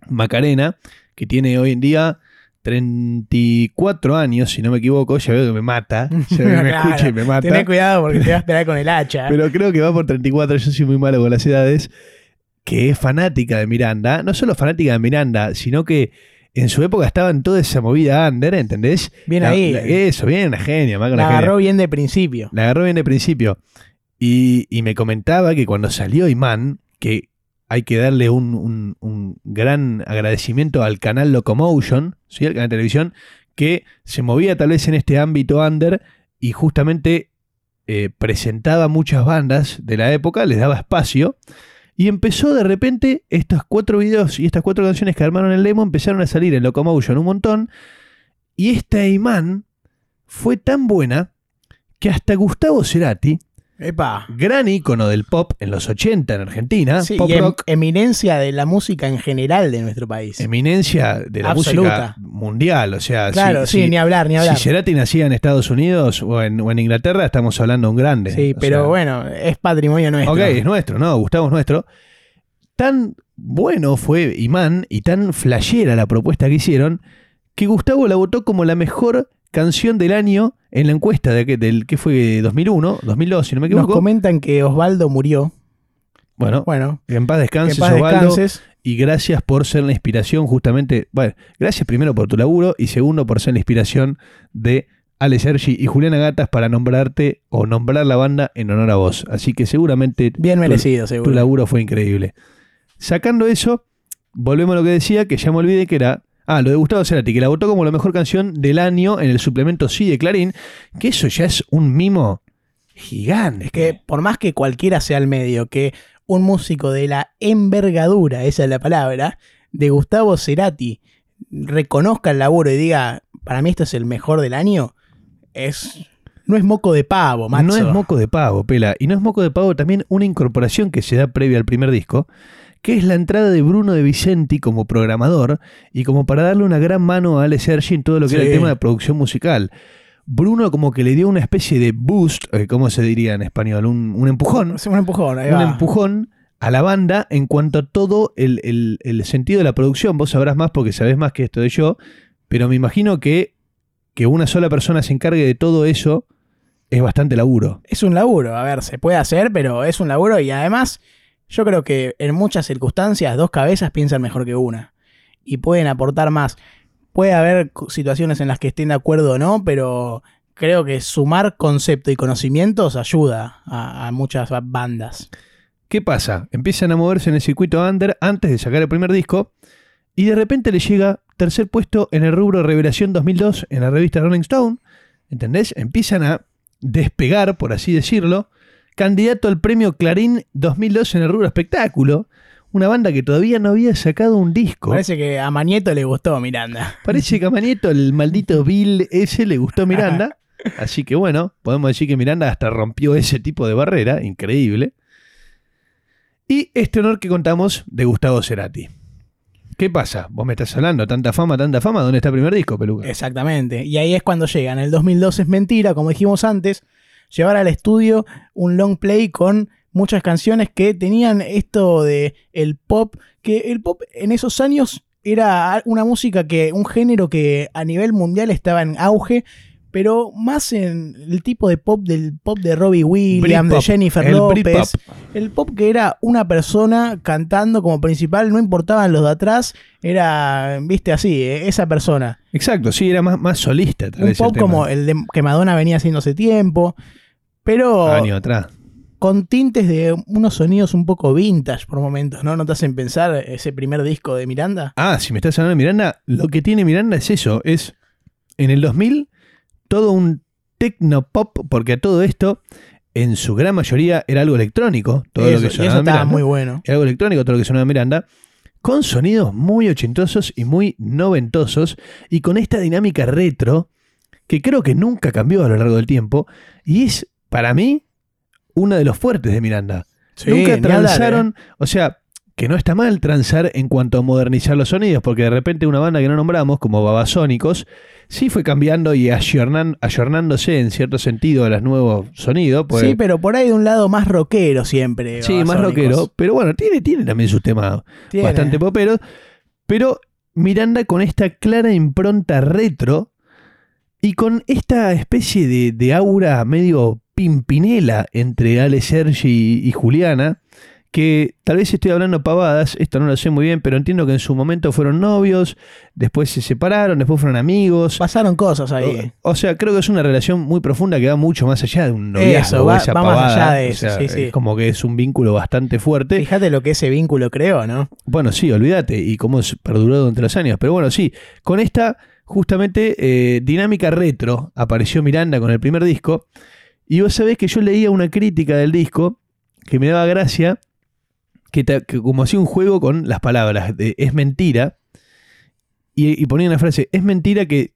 Macarena, que tiene hoy en día 34 años, si no me equivoco, ya veo que me mata, ya veo que me Claro, escucha y me mata. Tené cuidado porque te va a esperar con el hacha. Pero creo que va por 34, yo soy muy malo con las edades, que es fanática de Miranda, no solo fanática de Miranda, sino que en su época estaba en toda esa movida under, ¿entendés? Bien La- ahí. la- eso, bien, una genia, más La genia. agarró bien de principio. La agarró bien de principio. Y, y me comentaba que cuando salió Imán, que hay que darle un, gran agradecimiento al canal Locomotion, ¿sí? el canal de televisión, que se movía tal vez en este ámbito under y justamente eh, presentaba muchas bandas de la época, les daba espacio. Y empezó de repente estos cuatro videos y estas cuatro canciones que armaron el demo empezaron a salir en Locomotion un montón. Y esta Imán fue tan buena que hasta Gustavo Cerati, Epa. gran ícono del pop en los 80 en Argentina, Sí, pop y em- rock, eminencia de la música en general de nuestro país. eminencia de la Absoluta. música mundial. O sea, claro, si, sí, si- ni hablar, ni hablar. si Cerati nacía en Estados Unidos o en, o en Inglaterra, estamos hablando de un grande. sí, O pero sea, bueno, es patrimonio nuestro. Ok, es nuestro, ¿no? Gustavo es nuestro. Tan bueno fue Imán y tan flashera la propuesta que hicieron que Gustavo la votó como la mejor canción del año en la encuesta de, que- del que fue 2001, 2002, si no me Nos equivoco. comentan que Osvaldo murió. Bueno, Bueno, que en paz descanses, en paz Osvaldo. descanses. Y gracias por ser la inspiración, justamente. Bueno, gracias primero por tu laburo y segundo por ser la inspiración de Ale Sergi y Juliana Gatas para nombrarte o nombrar la banda en honor a vos. Así que seguramente Bien tu- merecido, tu seguro. laburo fue increíble. Sacando eso, volvemos a lo que decía, que ya me olvidé que era. Ah, lo de Gustavo Cerati, que la votó como la mejor canción del año en el suplemento Sí de Clarín, que eso ya es un mimo gigante. Es que por más que cualquiera sea el medio, que un músico de la envergadura, esa es la palabra, de Gustavo Cerati reconozca el laburo y diga, para mí esto es el mejor del año, es no es moco de pavo, macho. No es moco de pavo, pela. Y no es moco de pavo también una incorporación que se da previa al primer disco, que es la entrada de Bruno de Vicenti como programador y como para darle una gran mano a Ale Sergi en todo lo que era el Sí. tema de producción musical. Bruno como que le dio una especie de boost, eh, ¿cómo se diría en español? Un, un empujón. Es un empujón, ahí Un empujón a la banda en cuanto a todo el, el- el sentido de la producción. Vos sabrás más porque sabés más que esto de yo, pero me imagino que, que una sola persona se encargue de todo eso es bastante laburo. Es un laburo, a ver, se puede hacer, pero es un laburo y además yo creo que en muchas circunstancias dos cabezas piensan mejor que una. y pueden aportar más. Puede haber situaciones en las que estén de acuerdo o no, pero creo que sumar concepto y conocimientos ayuda a, muchas ba- bandas. ¿Qué pasa? Empiezan a moverse en el circuito under antes de sacar el primer disco y de repente le llega tercer puesto en el rubro Revelación 2002 en la revista Rolling Stone. ¿Entendés? Empiezan a despegar, por así decirlo. Candidato al premio Clarín 2002 en el rubro espectáculo. Una banda que todavía no había sacado un disco. Parece que a Manieto le gustó Miranda. Parece que a Manieto, el maldito Bill ese, le gustó Miranda. Así que bueno, podemos decir que Miranda hasta rompió ese tipo de barrera. Increíble. Y este honor que contamos de Gustavo Cerati. ¿Qué pasa? Vos me estás hablando, tanta fama, tanta fama. ¿Dónde está el primer disco, Peluca? Exactamente. Y ahí es cuando llega. En el 2002 es mentira, como dijimos antes, llevar al estudio un long play con muchas canciones que tenían esto de el pop, que el pop en esos años era una música que, un género que a nivel mundial estaba en auge, pero más en el tipo de pop del pop de Robbie Williams, de Jennifer el López. El pop que era una persona cantando como principal, no importaban los de atrás, era, viste, así, eh, esa persona. Exacto, sí, era más, más solista. tal Un el pop como el de, que Madonna venía haciendo hace tiempo, pero Año atrás. con tintes de unos sonidos un poco vintage por momentos, ¿no? ¿No te hacen pensar ese primer disco de Miranda? Ah, si me estás hablando de Miranda, lo que tiene Miranda es eso, es en el 2000 todo un techno pop, porque a todo esto, en su gran mayoría, era algo electrónico, todo eso, lo que sonaba eso en estaba Miranda. muy bueno. Era algo electrónico, todo lo que sonaba Miranda, con sonidos muy ochentosos y muy noventosos, y con esta dinámica retro, que creo que nunca cambió a lo largo del tiempo, y es, para mí, uno de los fuertes de Miranda. Sí, Nunca hablar, transaron, ¿eh? o sea, que no está mal transar en cuanto a modernizar los sonidos, porque de repente una banda que no nombramos, como Babasónicos, sí fue cambiando y ayornan- ayornándose en cierto sentido a los nuevos sonidos. pues- Sí, pero por ahí de un lado más rockero siempre. sí, más rockero, pero bueno, tiene, tiene también sus temas Tiene. bastante poperos, pero Miranda con esta clara impronta retro y con esta especie de, de aura medio pimpinela entre Ale Sergi y Juliana, que tal vez estoy hablando pavadas, esto no lo sé muy bien, pero entiendo que en su momento fueron novios, después se separaron, después fueron amigos. Pasaron cosas ahí. O sea, creo que es una relación muy profunda que va mucho más allá de un noviazgo. Eso, va- esa va más pavada. allá de O eso, sea, sí, sí. Es como que es un vínculo bastante fuerte. Fíjate lo que ese vínculo creó, ¿no? Bueno, sí, olvídate, y cómo perduró durante los años. Pero bueno, sí, con esta justamente eh, dinámica retro apareció Miranda con el primer disco. Y vos sabés que yo leía una crítica del disco que me daba gracia, que, como hacía un juego con las palabras de es mentira, y, y ponía una frase, es mentira que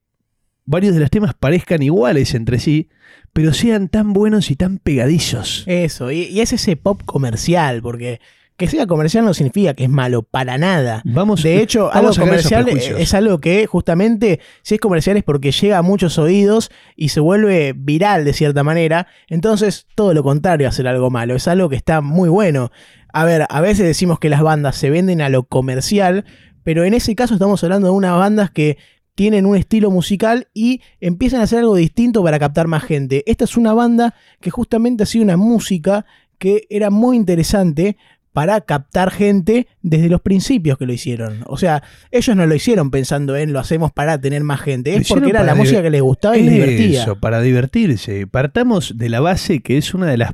varios de los temas parezcan iguales entre sí, pero sean tan buenos y tan pegadizos. Eso, y, y es ese pop comercial, porque que sea comercial no significa que es malo, para nada. Vamos, De hecho, vamos algo comercial es algo que justamente, si es comercial es porque llega a muchos oídos y se vuelve viral de cierta manera. Entonces, todo lo contrario a hacer algo malo, es algo que está muy bueno. A ver, a veces decimos que las bandas se venden a lo comercial, pero en ese caso estamos hablando de unas bandas que tienen un estilo musical y empiezan a hacer algo distinto para captar más gente. Esta es una banda que justamente ha sido una música que era muy interesante para captar gente desde los principios que lo hicieron. O sea, ellos no lo hicieron pensando en lo hacemos para tener más gente, es porque era la música que les gustaba y les divertía. Eso, para divertirse. Partamos de la base que es una de las,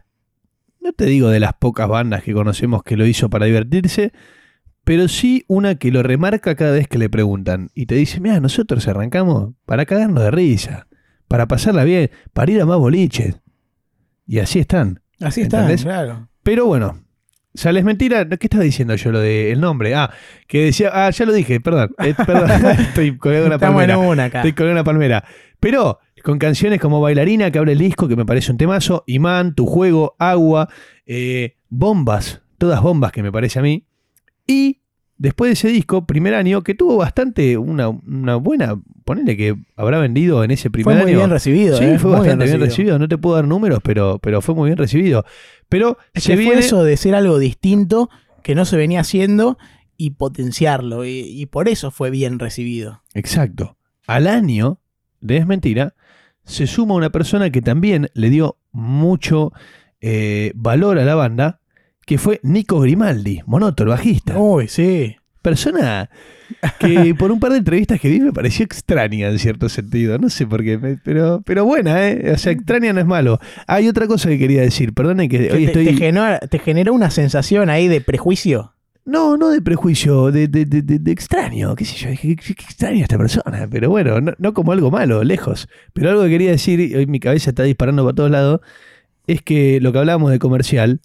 no te digo de las pocas bandas que conocemos que lo hizo para divertirse, pero sí una que lo remarca cada vez que le preguntan y te dice, mira, nosotros arrancamos para cagarnos de risa, para pasarla bien, para ir a más boliches. Y así están. Así está, ¿Entendés? claro. Pero bueno, sales mentira. ¿Qué estaba diciendo yo lo del nombre? Ah, que decía, ah, ya lo dije, perdón. eh, perdón. Estoy colgado en una Estamos en palmera. una acá. Estoy colgado en una palmera. Pero con canciones como Bailarina, que abre el disco, que me parece un temazo, Imán, Tu Juego, Agua, eh, Bombas, todas bombas que me parece a mí. Y después de ese disco, primer año, que tuvo bastante, una, una buena, ponele que habrá vendido en ese primer Fue muy año. bien recibido. Sí, eh, fue bastante bien recibido. No te puedo dar números, pero, pero fue muy bien recibido. Pero Es se que viene... fue eso de ser algo distinto que no se venía haciendo y potenciarlo. Y, y por eso fue bien recibido. Exacto. Al año de Es Mentira, se suma una persona que también le dio mucho eh, valor a la banda, que fue Nico Grimaldi, Monoto, el bajista. Uy, sí. persona que por un par de entrevistas que vi me pareció extraña en cierto sentido. No sé por qué, me- pero, pero buena, ¿eh? O sea, extraña no es malo. Hay otra cosa que quería decir, perdone que Que hoy te, estoy... te generó, te generó una sensación ahí de prejuicio. No, no de prejuicio, de, de, de, de- extraño, qué sé yo, qué, qué- extraño esta persona, pero bueno, no, no como algo malo, lejos. Pero algo que quería decir, y hoy mi cabeza está disparando para todos lados, es que lo que hablábamos de comercial,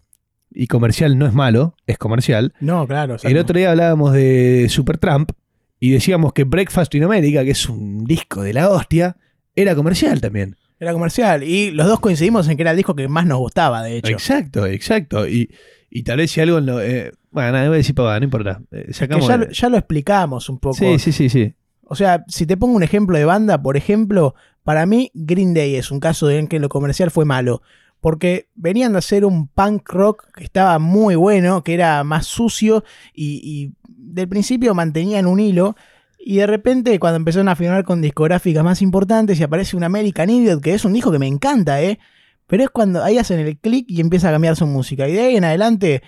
y comercial no es malo, es comercial. No, claro. El otro día hablábamos de Supertramp y decíamos que Breakfast in America, que es un disco de la hostia, era comercial también. Era comercial. Y los dos coincidimos en que era el disco que más nos gustaba, de hecho. Exacto, exacto. Y, y tal vez si algo en lo... eh, bueno, nada, voy a decir pavada, no importa. Eh, Que sacamos... ya, lo- ya lo explicamos un poco. sí, sí, sí, sí. O sea, si te pongo un ejemplo de banda, por ejemplo, para mí Green Day es un caso en que lo comercial fue malo. Porque venían de hacer un punk rock que estaba muy bueno, que era más sucio y, y del principio mantenían un hilo. Y de repente, cuando empezaron a firmar con discográficas más importantes y aparece un American Idiot, que es un disco que me encanta, ¿eh? Pero es cuando ahí hacen el clic y empieza a cambiar su música. Y de ahí en adelante,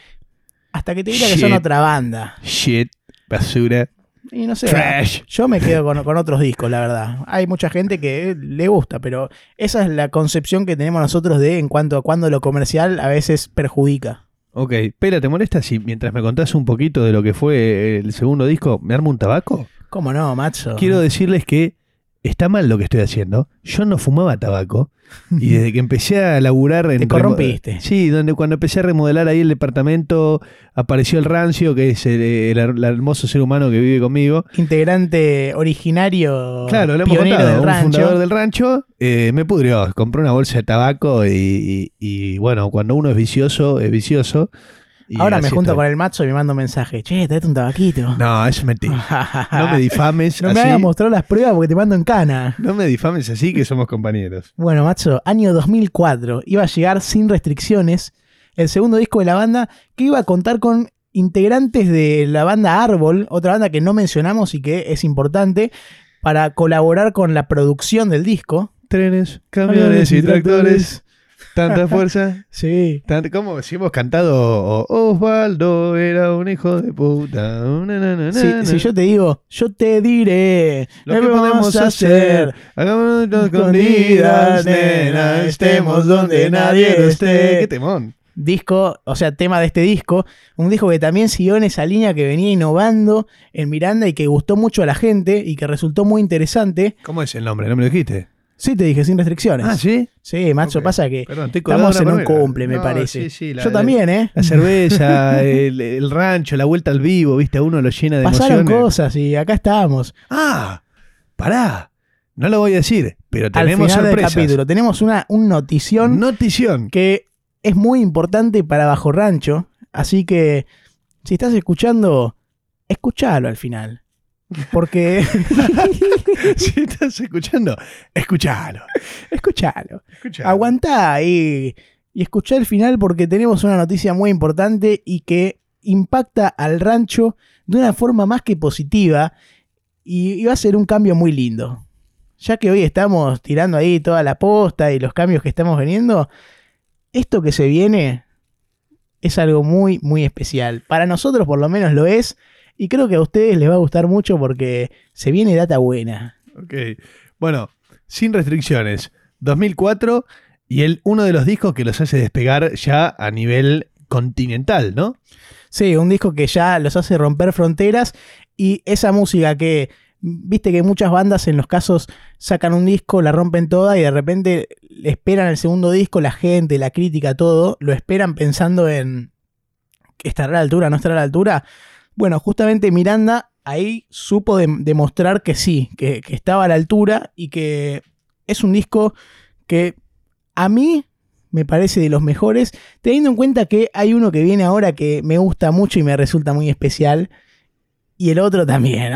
hasta que te diga que son otra banda. Shit, basura, Y no sé. trash. Yo me quedo con, con otros discos, la verdad. Hay mucha gente que le gusta, pero esa es la concepción que tenemos nosotros de en cuanto a cuando lo comercial a veces perjudica. Ok, Pela, ¿te molesta si mientras me contás un poquito de lo que fue el segundo disco, me armo un tabaco? ¿Cómo no, macho? Quiero decirles que está mal lo que estoy haciendo. Yo no fumaba tabaco y desde que empecé a laburar en... Te corrompiste. Sí, donde cuando empecé a remodelar ahí el departamento apareció el rancio, que es el, el- el hermoso ser humano que vive conmigo. Integrante originario, Claro, lo hemos contado, del un rancho. fundador del rancho, eh, me pudrió, compré una bolsa de tabaco y, y- y, bueno, cuando uno es vicioso, es vicioso. Y Ahora me junto estoy. con el macho y me mando un mensaje. Che, traete un tabaquito. No, eso es mentira. No me difames No me hagas mostrar las pruebas porque te mando en cana. No me difames así que somos compañeros. Bueno, macho, año 2004. Iba a llegar sin restricciones el segundo disco de la banda que iba a contar con integrantes de la banda Árbol, otra banda que no mencionamos y que es importante, para colaborar con la producción del disco. Trenes, camiones y tractores. Tanta fuerza. Sí. Tanta, ¿Cómo si hemos cantado Osvaldo era un hijo de puta? Na, na, na, Si, yo te digo, yo te diré Lo que podemos hacer, hagámonos escondidas, nena, estemos donde nadie esté. ¡Qué temón! Disco, o sea, tema de este disco, un disco que también siguió en esa línea que venía innovando en Miranda y que gustó mucho a la gente y que resultó muy interesante. ¿Cómo es el nombre? ¿No me lo dijiste? Sí, te dije, sin restricciones. Ah, ¿sí? Sí, macho, pasa que Perdón, estamos en un cumple, me No, parece. sí, sí, la- Yo también, ¿eh? La cerveza, el, el rancho, la vuelta al vivo, viste, a uno lo llena de Pasaron emociones. cosas y acá estábamos. Ah, pará. No lo voy a decir, pero Al tenemos final del sorpresas. capítulo tenemos una un notición Notición. que es muy importante para Bajo Rancho. Así que, si estás escuchando, escuchalo al final. Porque. si estás escuchando, escuchalo. escuchalo. escuchalo. Aguantá ahí y escuchá el final porque tenemos una noticia muy importante y que impacta al rancho de una forma más que positiva y, y va a ser un cambio muy lindo. Ya que hoy estamos tirando ahí toda la posta y los cambios que estamos veniendo, esto que se viene es algo muy, muy especial. Para nosotros por lo menos lo es y creo que a ustedes les va a gustar mucho porque se viene data buena. Ok. Bueno, sin restricciones. 2004 y el, uno de los discos que los hace despegar ya a nivel continental, ¿no? Sí, un disco que ya los hace romper fronteras y esa música que, viste que muchas bandas en los casos sacan un disco, la rompen toda y de repente esperan el segundo disco, la gente, la crítica, todo, lo esperan pensando en estará a la altura, no estará a la altura. Bueno, justamente Miranda ahí supo de- demostrar que sí, que, que estaba a la altura y que es un disco que a mí me parece de los mejores, teniendo en cuenta que hay uno que viene ahora que me gusta mucho y me resulta muy especial, y el otro también.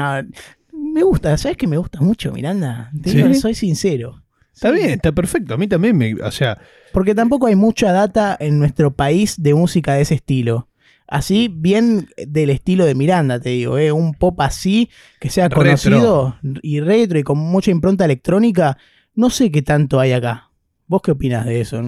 Me gusta, ¿sabes que me gusta mucho Miranda? Te ¿Sí? digo, soy sincero. Está Sí. bien, está perfecto. A mí también me. O sea, Porque tampoco hay mucha data en nuestro país de música de ese estilo. Así, bien del estilo de Miranda, te digo, ¿eh? un pop así, que sea Retro. conocido y retro y con mucha impronta electrónica, no sé qué tanto hay acá. ¿Vos qué opinás de eso?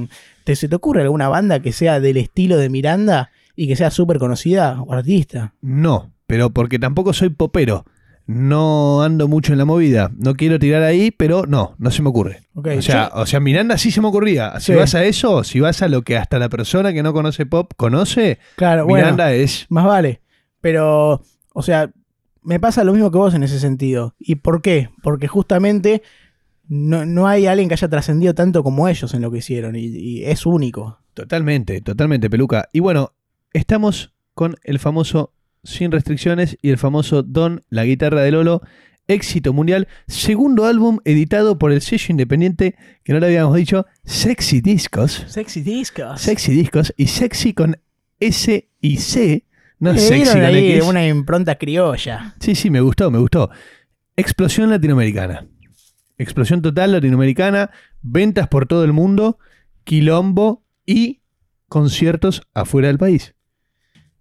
¿Te, ¿Se te ocurre alguna banda que sea del estilo de Miranda y que sea súper conocida o artista? no. pero porque tampoco soy popero. No ando mucho en la movida. No quiero tirar ahí, pero no, no se me ocurre. O sea, o sea, Miranda sí se me ocurría. Si Sí. vas a eso, si vas a lo que hasta la persona que no conoce pop conoce, Claro, bueno, Miranda es. más vale. Pero, o sea, me pasa lo mismo que vos en ese sentido. ¿Y por qué? Porque justamente no, no hay alguien que haya trascendido tanto como ellos en lo que hicieron. Y, y es único. Totalmente, totalmente, peluca. Y bueno, estamos con el famoso Sin Restricciones y el famoso Don, la guitarra de Lolo, éxito mundial, segundo álbum editado por el sello independiente, que no lo habíamos dicho, Sexy Discos. Sexy discos. Sexy Discos y Sexy con S y C, no Le sexy con ahí X. una impronta criolla. Sí, sí, me gustó, me gustó. Explosión latinoamericana. Explosión total latinoamericana, ventas por todo el mundo, quilombo y conciertos afuera del país.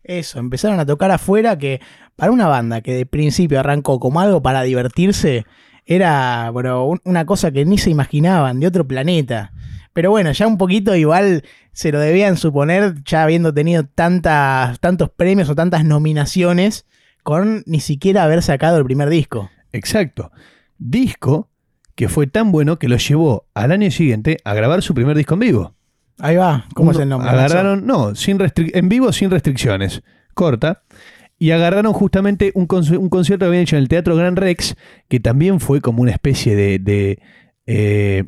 Eso, empezaron a tocar afuera que para una banda que de principio arrancó como algo para divertirse, era bueno, un- una cosa que ni se imaginaban, de otro planeta. Pero bueno, ya un poquito igual se lo debían suponer, ya habiendo tenido tantas, tantos premios o tantas nominaciones, con ni siquiera haber sacado el primer disco. Exacto. Disco que fue tan bueno que lo llevó al año siguiente a grabar su primer disco en vivo. Ahí va, ¿cómo Uno- es el nombre? Agarraron, no, sin en vivo sin restricciones, corta. Y agarraron justamente un, un concierto que habían hecho en el Teatro Gran Rex, que también fue como una especie de, de, eh,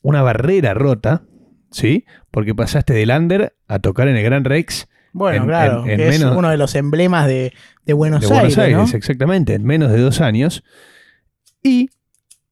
una barrera rota, ¿sí? Porque pasaste del under a tocar en el Gran Rex Bueno, en- claro, en- en que es uno de los emblemas de, de Buenos de Aires. Buenos Aires, ¿no? exactamente, en menos de dos años. Y,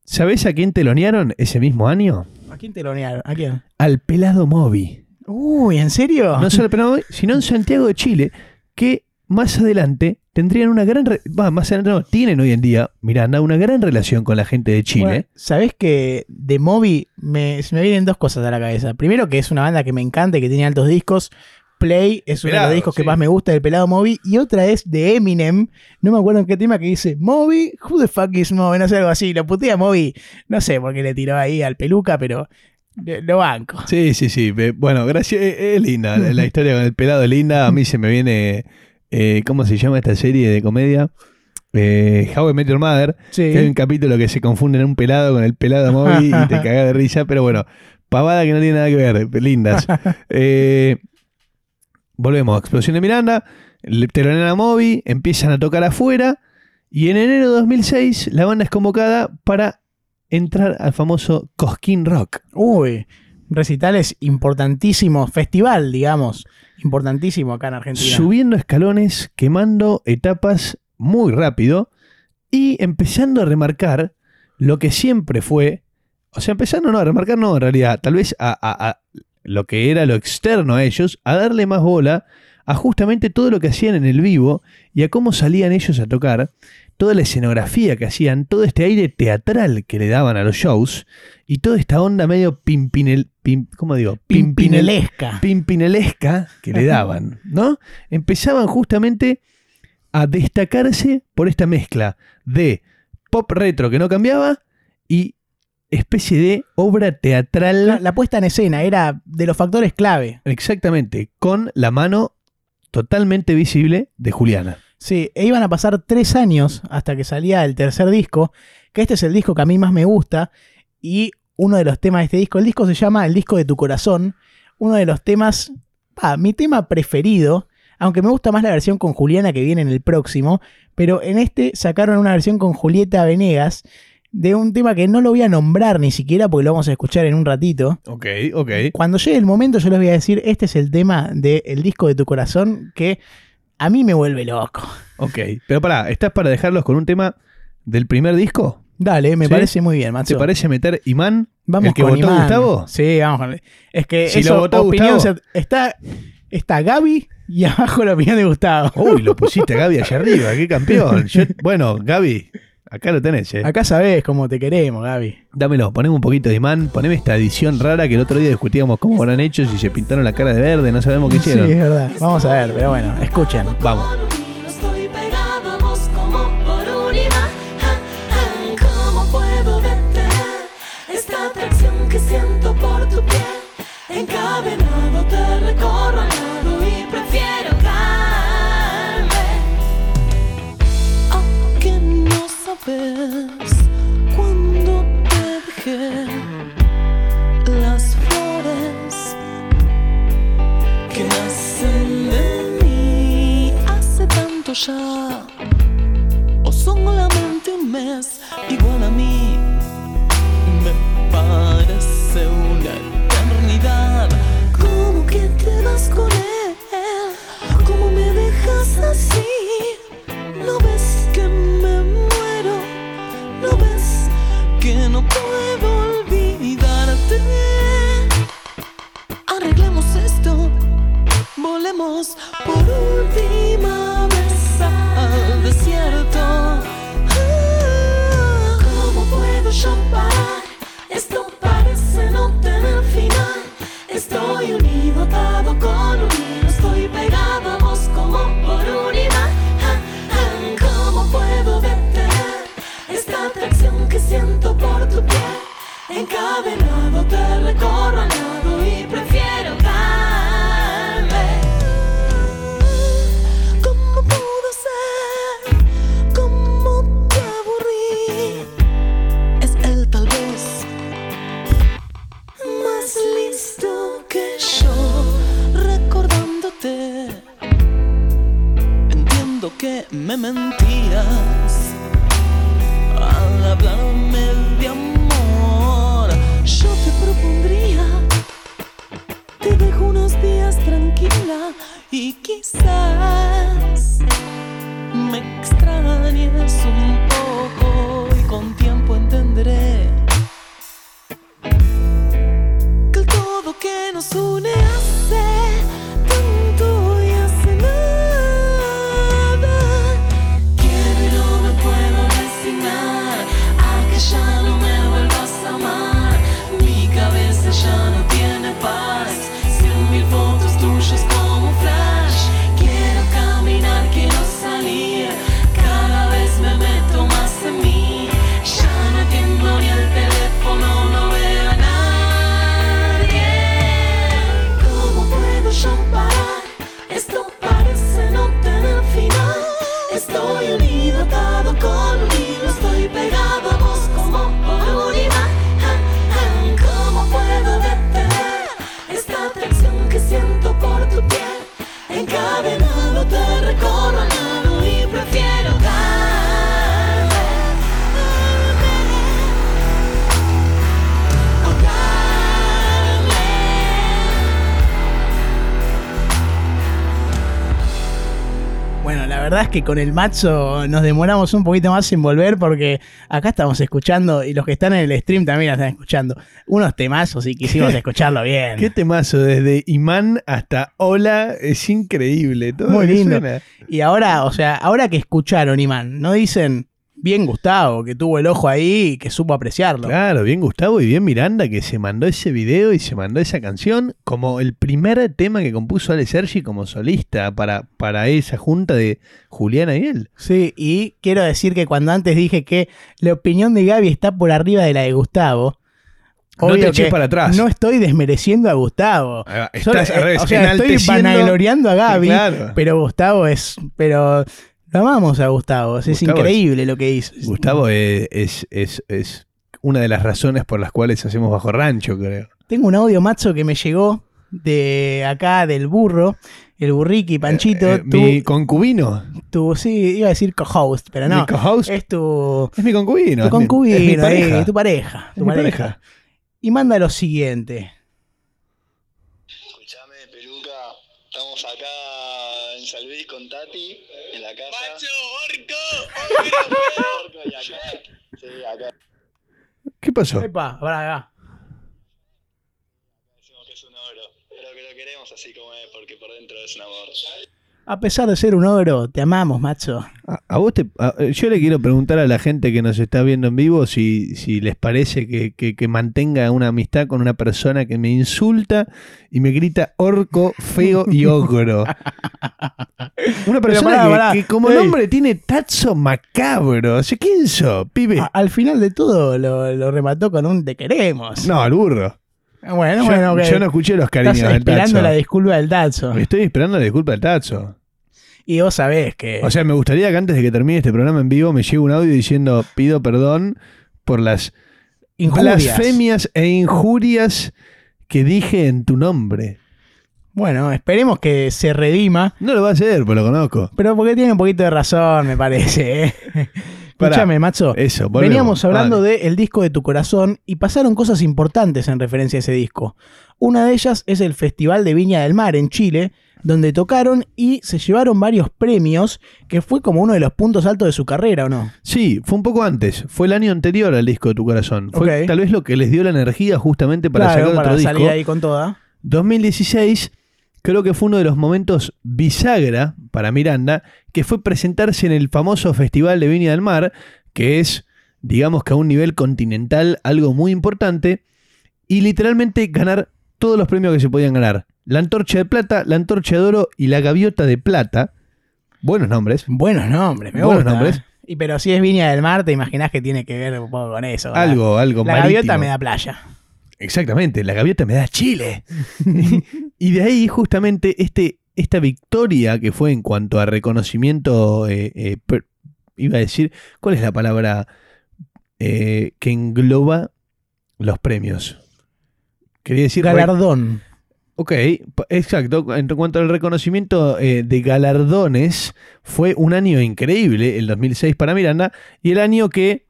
¿sabés a quién telonearon ese mismo año? ¿A quién telonearon? ¿A quién? Al pelado Moby. Uy, ¿en serio? No solo al pelado Moby, sino en Santiago de Chile, que más adelante tendrían una gran... va, más adelante no, tienen hoy en día, Miranda, una gran relación con la gente de Chile. Bueno, ¿Sabés que de Moby me, se me vienen dos cosas a la cabeza? Primero que es una banda que me encanta y que tiene altos discos. Play es uno de los discos que más me gusta del pelado Moby. Y otra es de Eminem. No me acuerdo en qué tema que dice Moby, who the fuck is Moby? No sé, algo así. Lo putea Moby. No sé por qué le tiró ahí al peluca, pero lo banco. Sí, sí, sí. Bueno, gracias. Es es linda. La, historia con el pelado es linda. A mí se me viene. eh, ¿Cómo se llama esta serie de comedia? Eh, How I Met Your Mother. Sí. Que hay un capítulo que se confunden un pelado con el pelado móvil y te cagás de risa. Pero bueno, pavada que no tiene nada que ver. Lindas. Eh, volvemos. Explosión de Miranda. Telonean a Moby. Empiezan a tocar afuera. Y en enero de 2006, la banda es convocada para entrar al famoso Cosquín Rock. Uy, recitales importantísimos. Festival, digamos. Importantísimo acá en Argentina. subiendo escalones, quemando etapas muy rápido y empezando a remarcar lo que siempre fue, o sea, empezando no a remarcar, no, en realidad, tal vez a, a- a lo que era lo externo a ellos, a darle más bola a justamente todo lo que hacían en el vivo y a cómo salían ellos a tocar, toda la escenografía que hacían, todo este aire teatral que le daban a los shows y toda esta onda medio pimpinel, pim- ¿cómo digo? Pimpinel- Pimpinelesca. pimpinelesca que le daban, ¿no? Empezaban justamente a destacarse por esta mezcla de pop retro que no cambiaba y especie de obra teatral, La, la puesta en escena era de los factores clave. exactamente, con la mano totalmente visible de Juliana. Sí, e iban a pasar tres años hasta que salía el tercer disco, que este es el disco que a mí más me gusta, y uno de los temas de este disco, el disco se llama El disco de tu corazón, uno de los temas, ah, mi tema preferido, aunque me gusta más la versión con Juliana que viene en el próximo, pero en este sacaron una versión con Julieta Venegas, de un tema que no lo voy a nombrar ni siquiera porque lo vamos a escuchar en un ratito. Ok, ok. Cuando llegue el momento yo les voy a decir, este es el tema del disco de tu corazón que a mí me vuelve loco. Ok. Pero pará, ¿estás para dejarlos con un tema del primer disco? Dale, me ¿Sí? parece muy bien, ¿Te Macho. parece meter Imán? Vamos ¿El que con votó Imán. Gustavo? Sí, vamos con Es que Si eso, lo votó opinión, Gustavo. está, está Gaby y abajo la opinión de Gustavo. Uy, lo pusiste a Gaby allá arriba, qué campeón. Yo- bueno, Gaby, acá lo tenés, eh. Acá sabés cómo te queremos, Gaby. Dámelo, poneme un poquito de imán, poneme esta edición rara que el otro día discutíamos cómo eran hechos y se pintaron la cara de verde, no sabemos qué Sí, hicieron. es verdad. Vamos a ver, pero bueno, escuchen. Vamos. Vez cuando te dejé las flores que nacen de mí hace tanto ya o solamente un mes igual a mí me parece una eternidad. Como que te vas con él como me dejas así no ves volemos por última vez al desierto Ah, ¿Cómo puedo yo parar? Esto que con el macho nos demoramos un poquito más en volver porque acá estamos escuchando y los que están en el stream también la están escuchando. Unos temazos y quisimos escucharlo bien. Qué temazo, desde Imán hasta Hola, es increíble. Todo Muy lindo. suena. Y ahora, o sea, ahora que escucharon, Imán, no dicen bien Gustavo, que tuvo el ojo ahí y que supo apreciarlo. Claro, bien Gustavo y bien Miranda que se mandó ese video y se mandó esa canción como el primer tema que compuso Ale Sergi como solista para, para esa junta de Juliana y él. Sí, y quiero decir que cuando antes dije que la opinión de Gaby está por arriba de la de Gustavo, No te obvio eches que para atrás. No estoy desmereciendo a Gustavo. Solo- estás, al eh, revés, o sea, estoy enalteciendo- vanagloriando a Gaby, Claro. pero Gustavo es. Pero lo amamos a Gustavo. Es Gustavo increíble lo que hizo. Gustavo es, es, es- es una de las razones por las cuales hacemos Bajo Rancho, creo. Tengo un audio macho que me llegó de acá del burro, el burriqui, Panchito. Eh, tu, mi concubino. tu- sí, iba a decir co-host, pero no. Mi co-host. Es tu, Es mi concubino. tu es mi- concubino, es mi eh, pareja. tu pareja. tu Es mi pareja. pareja. Y manda lo siguiente. Escuchame, peluca. Estamos acá en San Luis con Tati, en la casa. ¡Macho, orco! ¡Orco! y acá. Sí, acá ¿Qué pasó? Epa, pará, acá. decimos que es un oro. Pero que lo queremos así como es, porque por dentro es un amor. A pesar de ser un ogro, te amamos, macho. A, a vos te, a- yo le quiero preguntar a la gente que nos está viendo en vivo si, si les parece que, que- que mantenga una amistad con una persona que me insulta y me grita orco, feo y ogro. Una persona pará, que, pará. que como Ey. nombre tiene tazo macabro. O sea, ¿quién sos, pibe? A- al final de todo lo, lo remató con un te queremos. No, al burro. Bueno, yo, bueno, ok. yo no escuché los cariños Estás del esperando tazo. la disculpa del Tazo. Estoy esperando la disculpa del tazo. Y vos sabés que. O sea, me gustaría que antes de que termine este programa en vivo me llegue un audio diciendo pido perdón por las injurias. blasfemias e injurias que dije en tu nombre. Bueno, esperemos que se redima. No lo va a hacer, pues lo conozco. Pero porque tiene un poquito de razón, me parece. ¿eh? Escúchame, macho. Eso, volvemos. Veníamos hablando del el disco de tu corazón y pasaron cosas importantes en referencia a ese disco. Una de ellas es el Festival de Viña del Mar en Chile, donde tocaron y se llevaron varios premios, que fue como uno de los puntos altos de su carrera, ¿o no? Sí, fue un poco antes. Fue el año anterior al disco de tu corazón. Fue Ok. tal vez lo que les dio la energía justamente para claro, sacar para otro salir disco. ahí con toda. 2016 creo que fue uno de los momentos bisagra para Miranda, que fue presentarse en el famoso Festival de Viña del Mar, que es, digamos que a un nivel continental, algo muy importante, y literalmente ganar todos los premios que se podían ganar. La antorcha de plata, la antorcha de oro y la gaviota de plata. Buenos nombres. Buenos nombres, me Buenos gusta. nombres. ¿eh? Y pero si es Viña del Mar, te imaginás que tiene que ver un poco con eso. ¿verdad? Algo, algo La marítimo. gaviota me da playa. Exactamente, la gaviota me da Chile. y de ahí justamente este, esta victoria que fue en cuanto a reconocimiento, eh, eh, per- iba a decir, ¿cuál es la palabra eh, que engloba los premios? Quería decir... Galardón. Ok, exacto. En cuanto al reconocimiento eh, de galardones, fue un año increíble, el 2006 para Miranda, y el año que,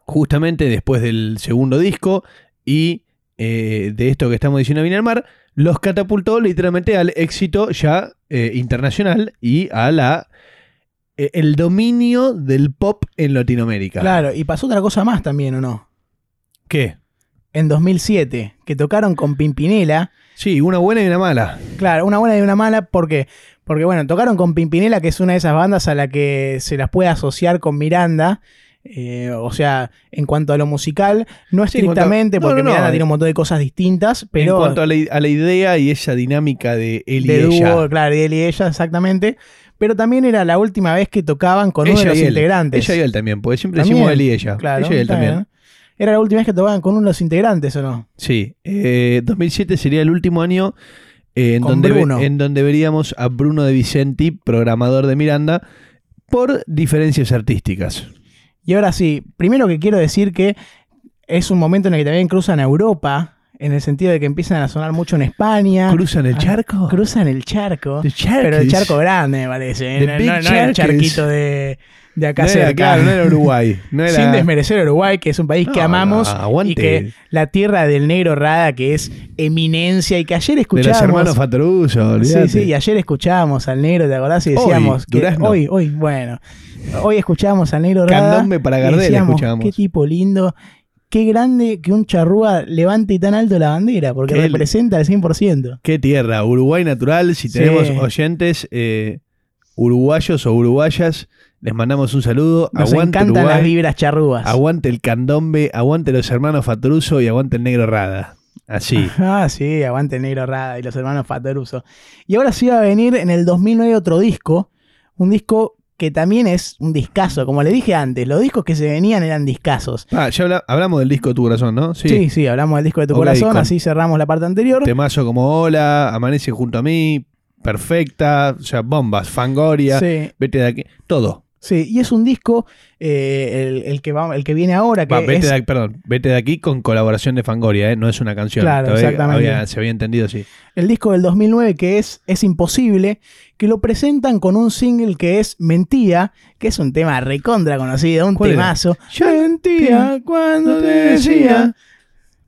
justamente después del segundo disco y eh, de esto que estamos diciendo del Mar, los catapultó literalmente al éxito ya eh, internacional y a la el dominio del pop en Latinoamérica. Claro, y pasó otra cosa más también, ¿o no? ¿Qué? En 2007, que tocaron con Pimpinela. Sí, una buena y una mala. Claro, una buena y una mala, ¿por qué? Porque, bueno, tocaron con Pimpinela, que es una de esas bandas a la que se las puede asociar con Miranda. eh, o sea, en cuanto a lo musical, no Sí, cuanto estrictamente, no, porque no, no, Miranda tiene un montón de cosas distintas, pero en cuanto a la, a la idea y esa dinámica de él y de ella. dúo, claro, él y ella, exactamente. Pero también era la última vez que tocaban con uno de los y integrantes. Ella y él también, porque siempre También, decimos él y ella. Claro, ella y él también. Era la última vez que tocaban con uno de los integrantes, ¿o no? Sí. Eh, 2007 sería el último año eh, en, donde ve- en donde veríamos a Bruno de Vicenti, programador de Miranda, por diferencias artísticas. Y ahora sí, primero que quiero decir que es un momento en el que también cruzan a Europa, en el sentido de que empiezan a sonar mucho en España. ¿Cruzan el Ah, charco? Cruzan el charco. Pero el charco grande, me parece. The No, no- no el charquito de, de acá No era, cerca. claro, no era Uruguay. No era, Sin desmerecer Uruguay, que es un país que amamos. Y que la tierra del negro Rada, que es eminencia, y que ayer de los escuchábamos. hermanos Fatoruso, Sí, sí, y ayer escuchábamos al negro, ¿te acordás? Y Hoy, decíamos que Durazno. hoy, hoy, bueno, hoy escuchábamos al negro Rada. Candombe para y Gardel decíamos, escuchábamos. Qué tipo lindo, qué grande que un charrúa levante tan alto la bandera, porque Qué- representa al 100%. Qué tierra, Uruguay natural. Si Sí. tenemos oyentes eh, uruguayos o uruguayas, les mandamos un saludo. Nos aguante encantan Uruguay, las vibras charrúas. aguante el candombe, aguante los hermanos Fatoruso y aguante el negro Rada. Así. Ah, sí, aguante el negro Rada y los hermanos Fatoruso. Y ahora sí va a venir en el 2009 otro disco, un disco que también es un discazo, como le dije antes, los discos que se venían eran discazos. Ah, ya habla- hablamos del disco Tu Corazón, ¿no? Sí, sí, hablamos del disco de tu corazón, así cerramos la parte anterior. Temazo como Hola, Amanece junto a mí, Perfecta, o sea, bombas, Fangoria, Sí, Vete de aquí, todo. Sí, y es un disco, eh, el, el que va, el que viene ahora, que Va, vete es- de perdón, Vete de aquí con colaboración de Fangoria, ¿eh? no es una canción. Claro, Todavía exactamente. había- se había entendido así. el disco del 2009 que es Es Imposible, que lo presentan con un single que es Mentía, que es un tema recontra conocido, un ¿Cuál era? temazo. Ya Mentía cuando te decía.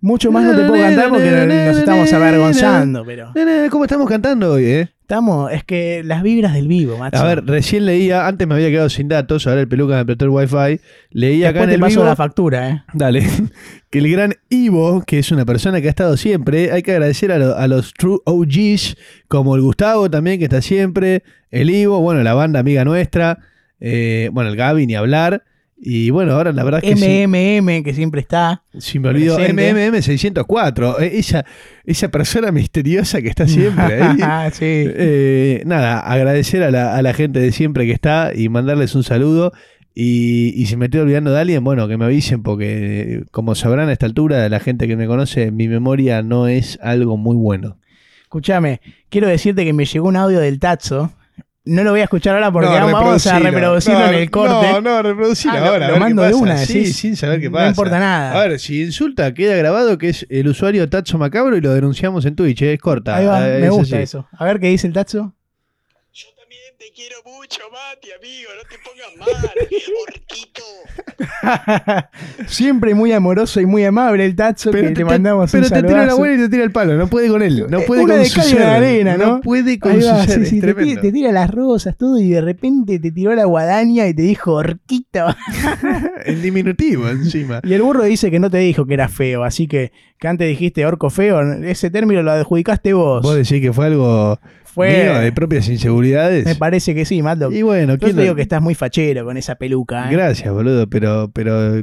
Mucho más no te puedo cantar porque nos estamos avergonzando, pero ¿Cómo estamos cantando hoy, eh? Estamos, es que las vibras del vivo, macho. A ver, recién leía, antes me había quedado sin datos, ahora el peluca me prestó el wifi. Leí acá en te el paso vivo, la factura, ¿eh? dale, que el gran Ivo, que es una persona que ha estado siempre, hay que agradecer a, lo- a los True OGs, como el Gustavo también, que está siempre, el Ivo, bueno, la banda amiga nuestra, eh, bueno, el Gaby, ni hablar. Y bueno, ahora la verdad es que sí, MMM, que siempre está. si me olvido. MMM 604, eh, esa, esa persona misteriosa que está siempre ahí. Ah, sí. Eh, nada, agradecer a la, a la gente de siempre que está y mandarles un saludo. Y, y si me estoy olvidando de alguien, bueno, que me avisen, porque como sabrán a esta altura, la gente que me conoce, mi memoria no es algo muy bueno. Escúchame, quiero decirte que me llegó un audio del Tazo, no lo voy a escuchar ahora porque No, vamos a reproducirlo No, en el corte. No, no, reproducilo Ah, ahora. lo mando de una, Sí, sin saber qué No pasa. importa nada. A ver, si insulta, queda grabado que es el usuario Tatso Macabro y lo denunciamos en Twitch. eh, Es corta. Ahí va, eh, me gusta así. eso. A ver qué dice el Tatsu. Te quiero mucho, Mati, amigo. No te pongas mal. Orquito. Siempre muy amoroso y muy amable el que Pero le te, mandamos pero un te tira la buena y te tira el palo. No puede con él. No Eh, puede una con de su ser. arena, ¿no? puede con Ahí su va, ser. sí, sí, te, te tira las rosas, todo, y de repente te tiró la guadaña y te dijo horquito. En diminutivo encima. Y el burro dice que no te dijo que era feo, así que, que antes dijiste orco feo, ese término lo adjudicaste vos. Vos decís que fue algo Fue, mío de propias inseguridades. me parece que sí, Maldo. Y bueno, Yo ¿quién te lo- digo que estás muy fachero con esa peluca. ¿eh? Gracias, boludo, pero, pero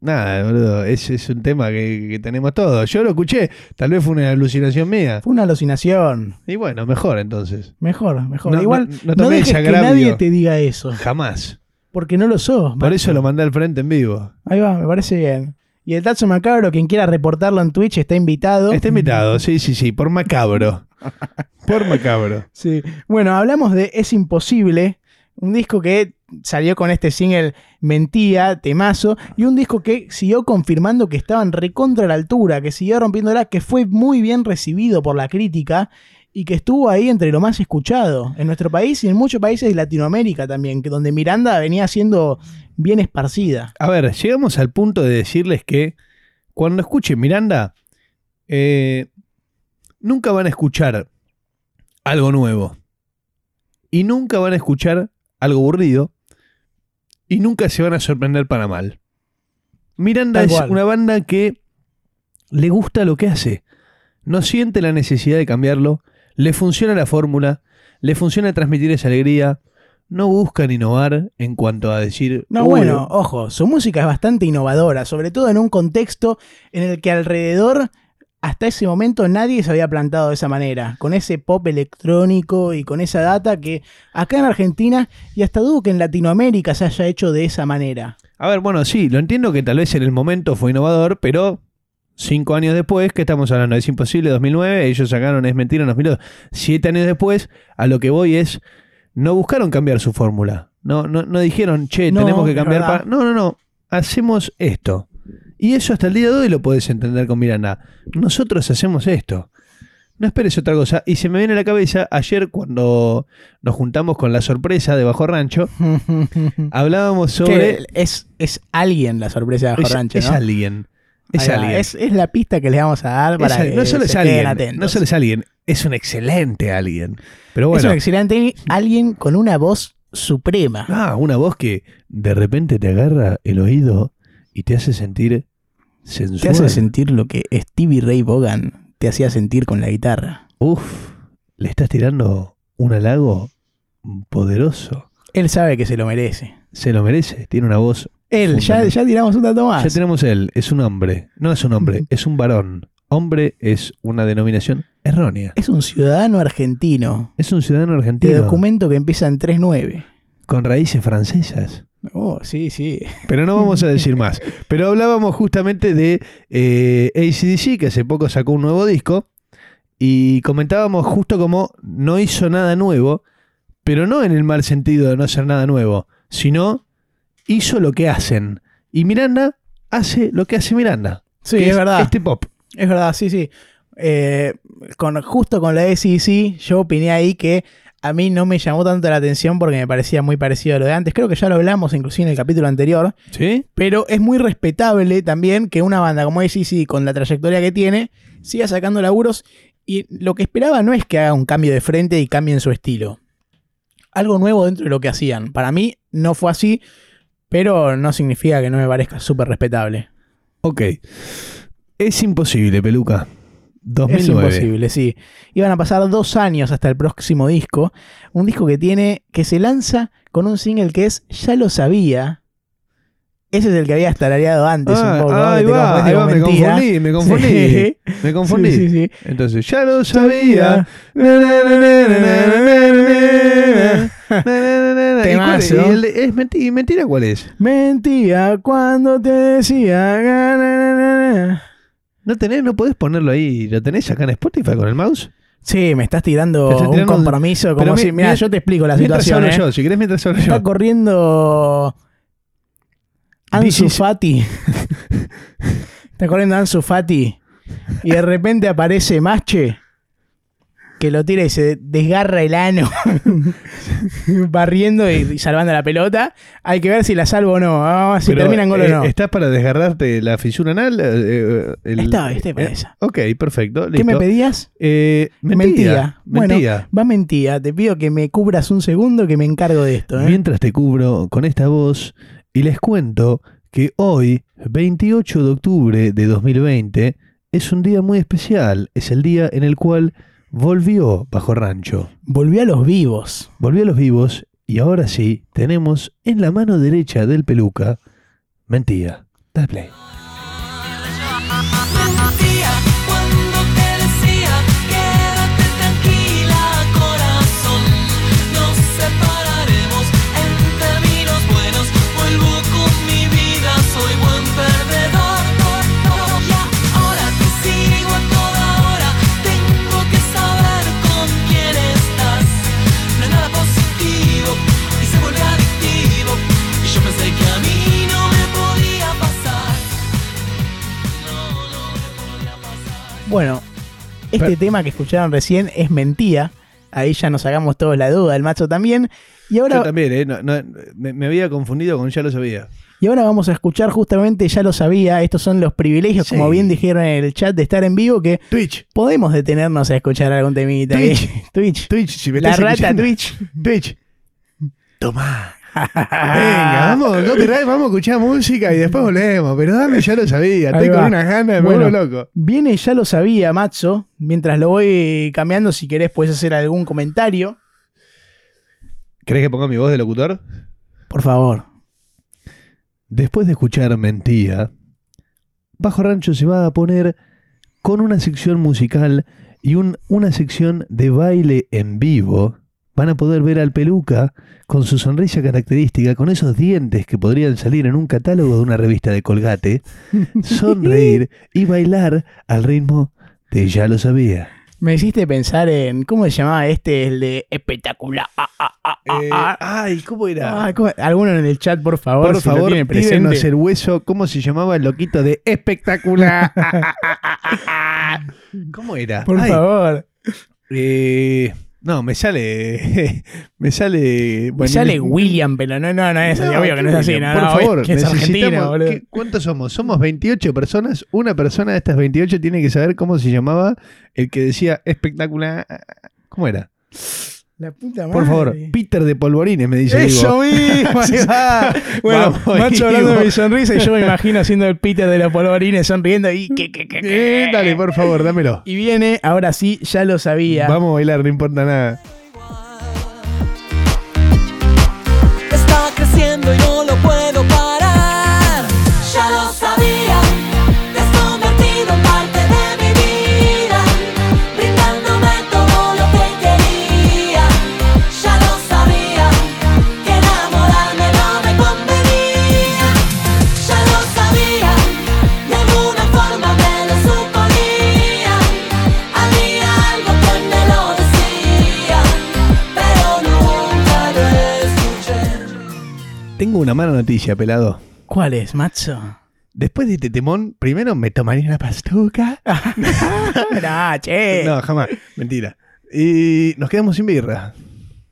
nada, boludo, es, es un tema que, que tenemos todos. Yo lo escuché, tal vez fue una alucinación mía. Fue una alucinación. Y bueno, mejor entonces. Mejor, mejor. No, Igual no- no, no dejes ese que nadie te diga eso, Jamás. porque no lo sos. Por macho. eso lo mandé al frente en vivo. Ahí va, me parece bien. Y el Tatsu Macabro, quien quiera reportarlo en Twitch, está invitado. Está invitado, sí, sí, sí, por macabro. Por macabro. Sí. Bueno, hablamos de Es Imposible, un disco que salió con este single Mentía, Temazo, y un disco que siguió confirmando que estaban recontra la altura, que siguió rompiéndola, que fue muy bien recibido por la crítica y que estuvo ahí entre lo más escuchado en nuestro país y en muchos países de Latinoamérica también, que donde Miranda venía siendo bien esparcida. A ver, llegamos al punto de decirles que cuando escuchen Miranda, eh, nunca van a escuchar algo nuevo. Y nunca van a escuchar algo aburrido. Y nunca se van a sorprender para mal. Miranda Tal es cual. una banda que le gusta lo que hace. No siente la necesidad de cambiarlo. Le funciona la fórmula. Le funciona transmitir esa alegría. No buscan innovar en cuanto a decir. No, "Uy, bueno, ojo, su música es bastante innovadora, sobre todo en un contexto en el que alrededor, hasta ese momento, nadie se había plantado de esa manera, con ese pop electrónico y con esa data que acá en Argentina y hasta dudo que en Latinoamérica se haya hecho de esa manera. A ver, bueno, sí, lo entiendo que tal vez en el momento fue innovador, pero cinco años después, ¿qué estamos hablando? Es imposible, 2009, ellos sacaron Es Mentira en 2002. Siete años después, a lo que voy es, no buscaron cambiar su fórmula. No, no, no dijeron, che, No, tenemos que cambiar. No, no, no, hacemos esto. Y eso hasta el día de hoy lo podés entender con Miranda. Nosotros hacemos esto. No esperes otra cosa. Y se me viene a la cabeza, ayer cuando nos juntamos con la sorpresa de Bajo Rancho, hablábamos sobre... Que es, es alguien la sorpresa de Bajo Es, Rancho, es ¿no? alguien. Es Ahí va, alguien. Es, es la pista que le vamos a dar Es para alguien. que no solo se es queden alguien. atentos. No solo es alguien. Es un excelente alguien. Pero Es bueno. un excelente alguien con una voz suprema. Ah, una voz que de repente te agarra el oído y te hace sentir sensual. Te hace sentir lo que Stevie Ray Vaughan te hacía sentir con la guitarra. Uf, le estás tirando un halago poderoso. Él sabe que se lo merece. Se lo merece. Tiene una voz. Él, ya, ya tiramos un dato más. Ya tenemos él. Es un hombre. No es un hombre, es un varón. Hombre es una denominación errónea. Es un ciudadano argentino Es un ciudadano de argentino documento que empieza en 39. con raíces francesas. Oh, sí, sí. Pero no vamos a decir más. Pero hablábamos justamente de eh, ACDC, que hace poco sacó un nuevo disco. Y comentábamos justo como no hizo nada nuevo, pero no en el mal sentido de no hacer nada nuevo, sino hizo lo que hacen. Y Miranda hace lo que hace Miranda. Sí, que es verdad. Este pop. Es verdad, sí, sí. Eh, con, justo con la SEC, yo opiné ahí que a mí no me llamó tanto la atención porque me parecía muy parecido a lo de antes. Creo que ya lo hablamos inclusive en el capítulo anterior. ¿Sí? Pero es muy respetable también que una banda como ACC, con la trayectoria que tiene, siga sacando laburos. Y lo que esperaba no es que haga un cambio de frente y cambien su estilo. Algo nuevo dentro de lo que hacían. Para mí no fue así, pero no significa que no me parezca súper respetable. Ok. Es imposible, peluca. Es 2009. imposible, sí. Iban a pasar dos años hasta el próximo disco. Un disco que tiene, que se lanza con un single que es Ya lo sabía. Ese es el que había estarareado antes Ah, un poco. ¿no? ahí va, ahí me mentira. confundí, me confundí. Sí. Me confundí. Sí, sí, sí. Entonces, ya lo sabía. Temazo. ¿Y cuál es? ¿Y el de- es menti- ¿Y mentira cuál es? Mentía cuando te decía. ¿No tenés, no podés ponerlo ahí? ¿Lo tenés acá en Spotify con el mouse? Sí, me estás tirando, Te estás tirando un un- compromiso como mi- si... Mira, yo te explico la situación. ¿eh? yo, si querés mientras hablo Está yo. corriendo Ansu is- Fati. Está corriendo Ansu Fati. Y de repente aparece Mache. Que lo tira y se desgarra el ano. barriendo y, y salvando la pelota. Hay que ver si la salvo o no. Vamos a ver si Pero, termina en gol eh, o no. ¿Estás para desgarrarte la fisura anal? Eh, eh, el- Estaba, estoy para eh, esa. Ok, perfecto. ¿Qué me pedías? Eh, mentira. Mentira. Bueno, va mentira. Te pido que me cubras un segundo que me encargo de esto. ¿eh? Mientras te cubro con esta voz y les cuento que hoy, 28 de octubre de 2020, es un día muy especial. Es el día en el cual volvió Bajo Rancho. Volví a los vivos. Volvió a los vivos y ahora sí tenemos en la mano derecha del peluca mentira. Dale play. Bueno, este Pero- tema que escucharon recién es mentira. Ahí ya nos sacamos todos la duda, el macho también. Y Yo ahora, también, ¿eh? No- no, me, me había confundido con ya lo sabía. y ahora vamos a escuchar justamente, ya lo sabía, estos son los privilegios, Sí. como bien dijeron en el chat, de estar en vivo, que Twitch. podemos detenernos a escuchar algún temita. Twitch. ¿eh? Twitch. Twitch, si me La rata escuchando. Twitch. Twitch. Tomá. Venga, vamos, copyright, vamos a escuchar música y después volvemos. Pero dame, ya lo sabía. Ahí Estoy con va. unas ganas, me Bueno. vuelvo loco. Viene, ya lo sabía, Matzo. Mientras lo voy cambiando, si querés, puedes hacer algún comentario. ¿Querés que ponga mi voz de locutor? Por favor. Después de escuchar Mentía, Bajo Rancho se va a poner con una sección musical y un- una sección de baile en vivo. Van a poder ver al peluca con su sonrisa característica, con esos dientes que podrían salir en un catálogo de una revista de Colgate, sonreír y bailar al ritmo de Ya lo sabía. Me hiciste pensar en. ¿Cómo se llamaba este? El de espectacular. Ah, ah, ah, ah. ay, ¿cómo era? ¿cómo- Alguno en el chat, por favor. Por si lo favor, presente. el hueso. ¿Cómo se llamaba el loquito de espectacular? ¿Cómo era? Por Ay, favor. eh, no, me sale. me sale. Me sale William, pero no, no, no es así. No, Obvio que no es así. No, por no, favor, que es argentino, boludo. ¿qué- ¿Cuántos somos? Somos 28 personas. Una persona de estas 28 tiene que saber cómo se llamaba el que decía espectacular. ¿Cómo era? La puta madre. Por favor, Peter de Polvorines, me dice. Eso mismo. Bueno, Vamos, macho hablando de mi sonrisa y yo me imagino haciendo el Peter de los polvorines sonriendo y que, que, que, que. Eh, dale, por favor, dámelo. Y viene, ahora sí, ya lo sabía. Vamos a bailar, no importa nada. Tengo una mala noticia, pelado. ¿Cuál es, macho? Después de este temón, primero me tomaría una pastuca. Nah, che. No, jamás. Mentira. Y nos quedamos sin birra.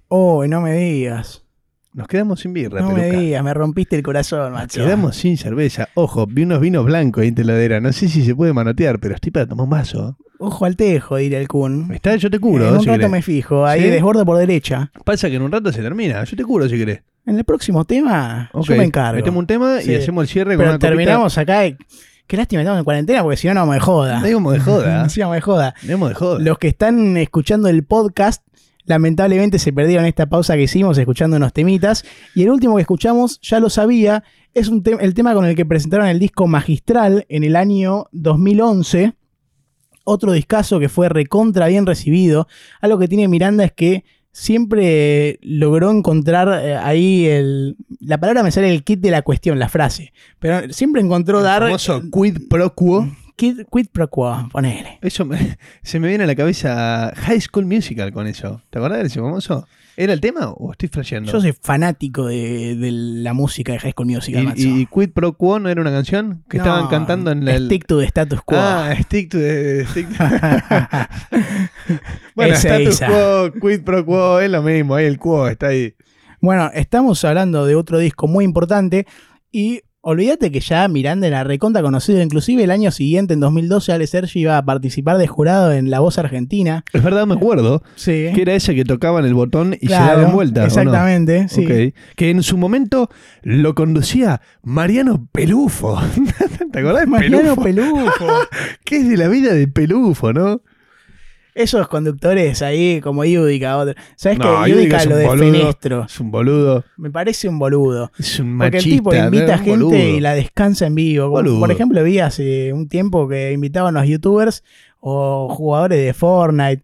Oh, no me digas. Nos quedamos sin birra, No me digas, me rompiste el corazón, Nos macho. quedamos sin cerveza. Ojo, vi unos vinos blancos ahí en teladera. No sé si se puede manotear, pero estoy para tomar un vaso. Ojo al tejo, diría el Kun. Está, yo te curo. en un si rato querés. me fijo, ahí ¿Sí? desbordo por derecha. Pasa que en un rato se termina. Yo te curo si querés. En el próximo tema, yo me encargo. Metemos un tema Sí. y hacemos el cierre con Pero una copita. terminamos acá. Qué lástima, estamos en cuarentena porque si no, no me joda. Digamos de joda. Sí, no me joda. Digamos de joda. Los que están escuchando el podcast, lamentablemente se perdieron esta pausa que hicimos escuchando unos temitas. Y el último que escuchamos, ya lo sabía, es un te- el tema con el que presentaron el disco Magistral en el año 2011. Otro discazo que fue recontra bien recibido. Algo que tiene Miranda es que siempre logró encontrar eh, ahí el... La palabra me sale el kit de la cuestión, la frase. Pero siempre encontró El dar... famoso quid pro quo. Kid Quid Pro Quo, ponele. Eso me- se me viene a la cabeza High School Musical con eso. ¿Te acordás de ese famoso? ¿Era el tema o estoy flasheando? Yo soy fanático de, de la música de High School Musical. ¿Y, y Quid Pro Quo no era una canción que No, estaban cantando en el... Stick to the status quo. Ah, Stick to the... Stick bueno, Esa, Status. Quo, Quid Pro Quo, es lo mismo, ahí el quo está ahí. Bueno, estamos hablando de otro disco muy importante y olvídate que ya Miranda era recontra conocido. Inclusive el año siguiente, en 2012, Ale Sergi iba a participar de jurado en La Voz Argentina. Es verdad, me acuerdo Sí. que era ese que tocaban el botón y Claro, se daban vueltas. ¿o no? Exactamente, sí. Que en su momento lo conducía Mariano Pelufo. ¿Te acordás de Mariano Pelufo? Pelufo. ¿Qué es de la vida de Pelufo, no? Esos conductores ahí, como Yudica. otro. ¿Sabes No, qué? Yudica lo un de boludo. Fenestro. Es un boludo. Me parece un boludo. Es un Porque machista. el tipo invita ¿no? Gente boludo. y la descansa en vivo. Boludo. por ejemplo, vi hace un tiempo que invitaban a los youtubers o jugadores de Fortnite.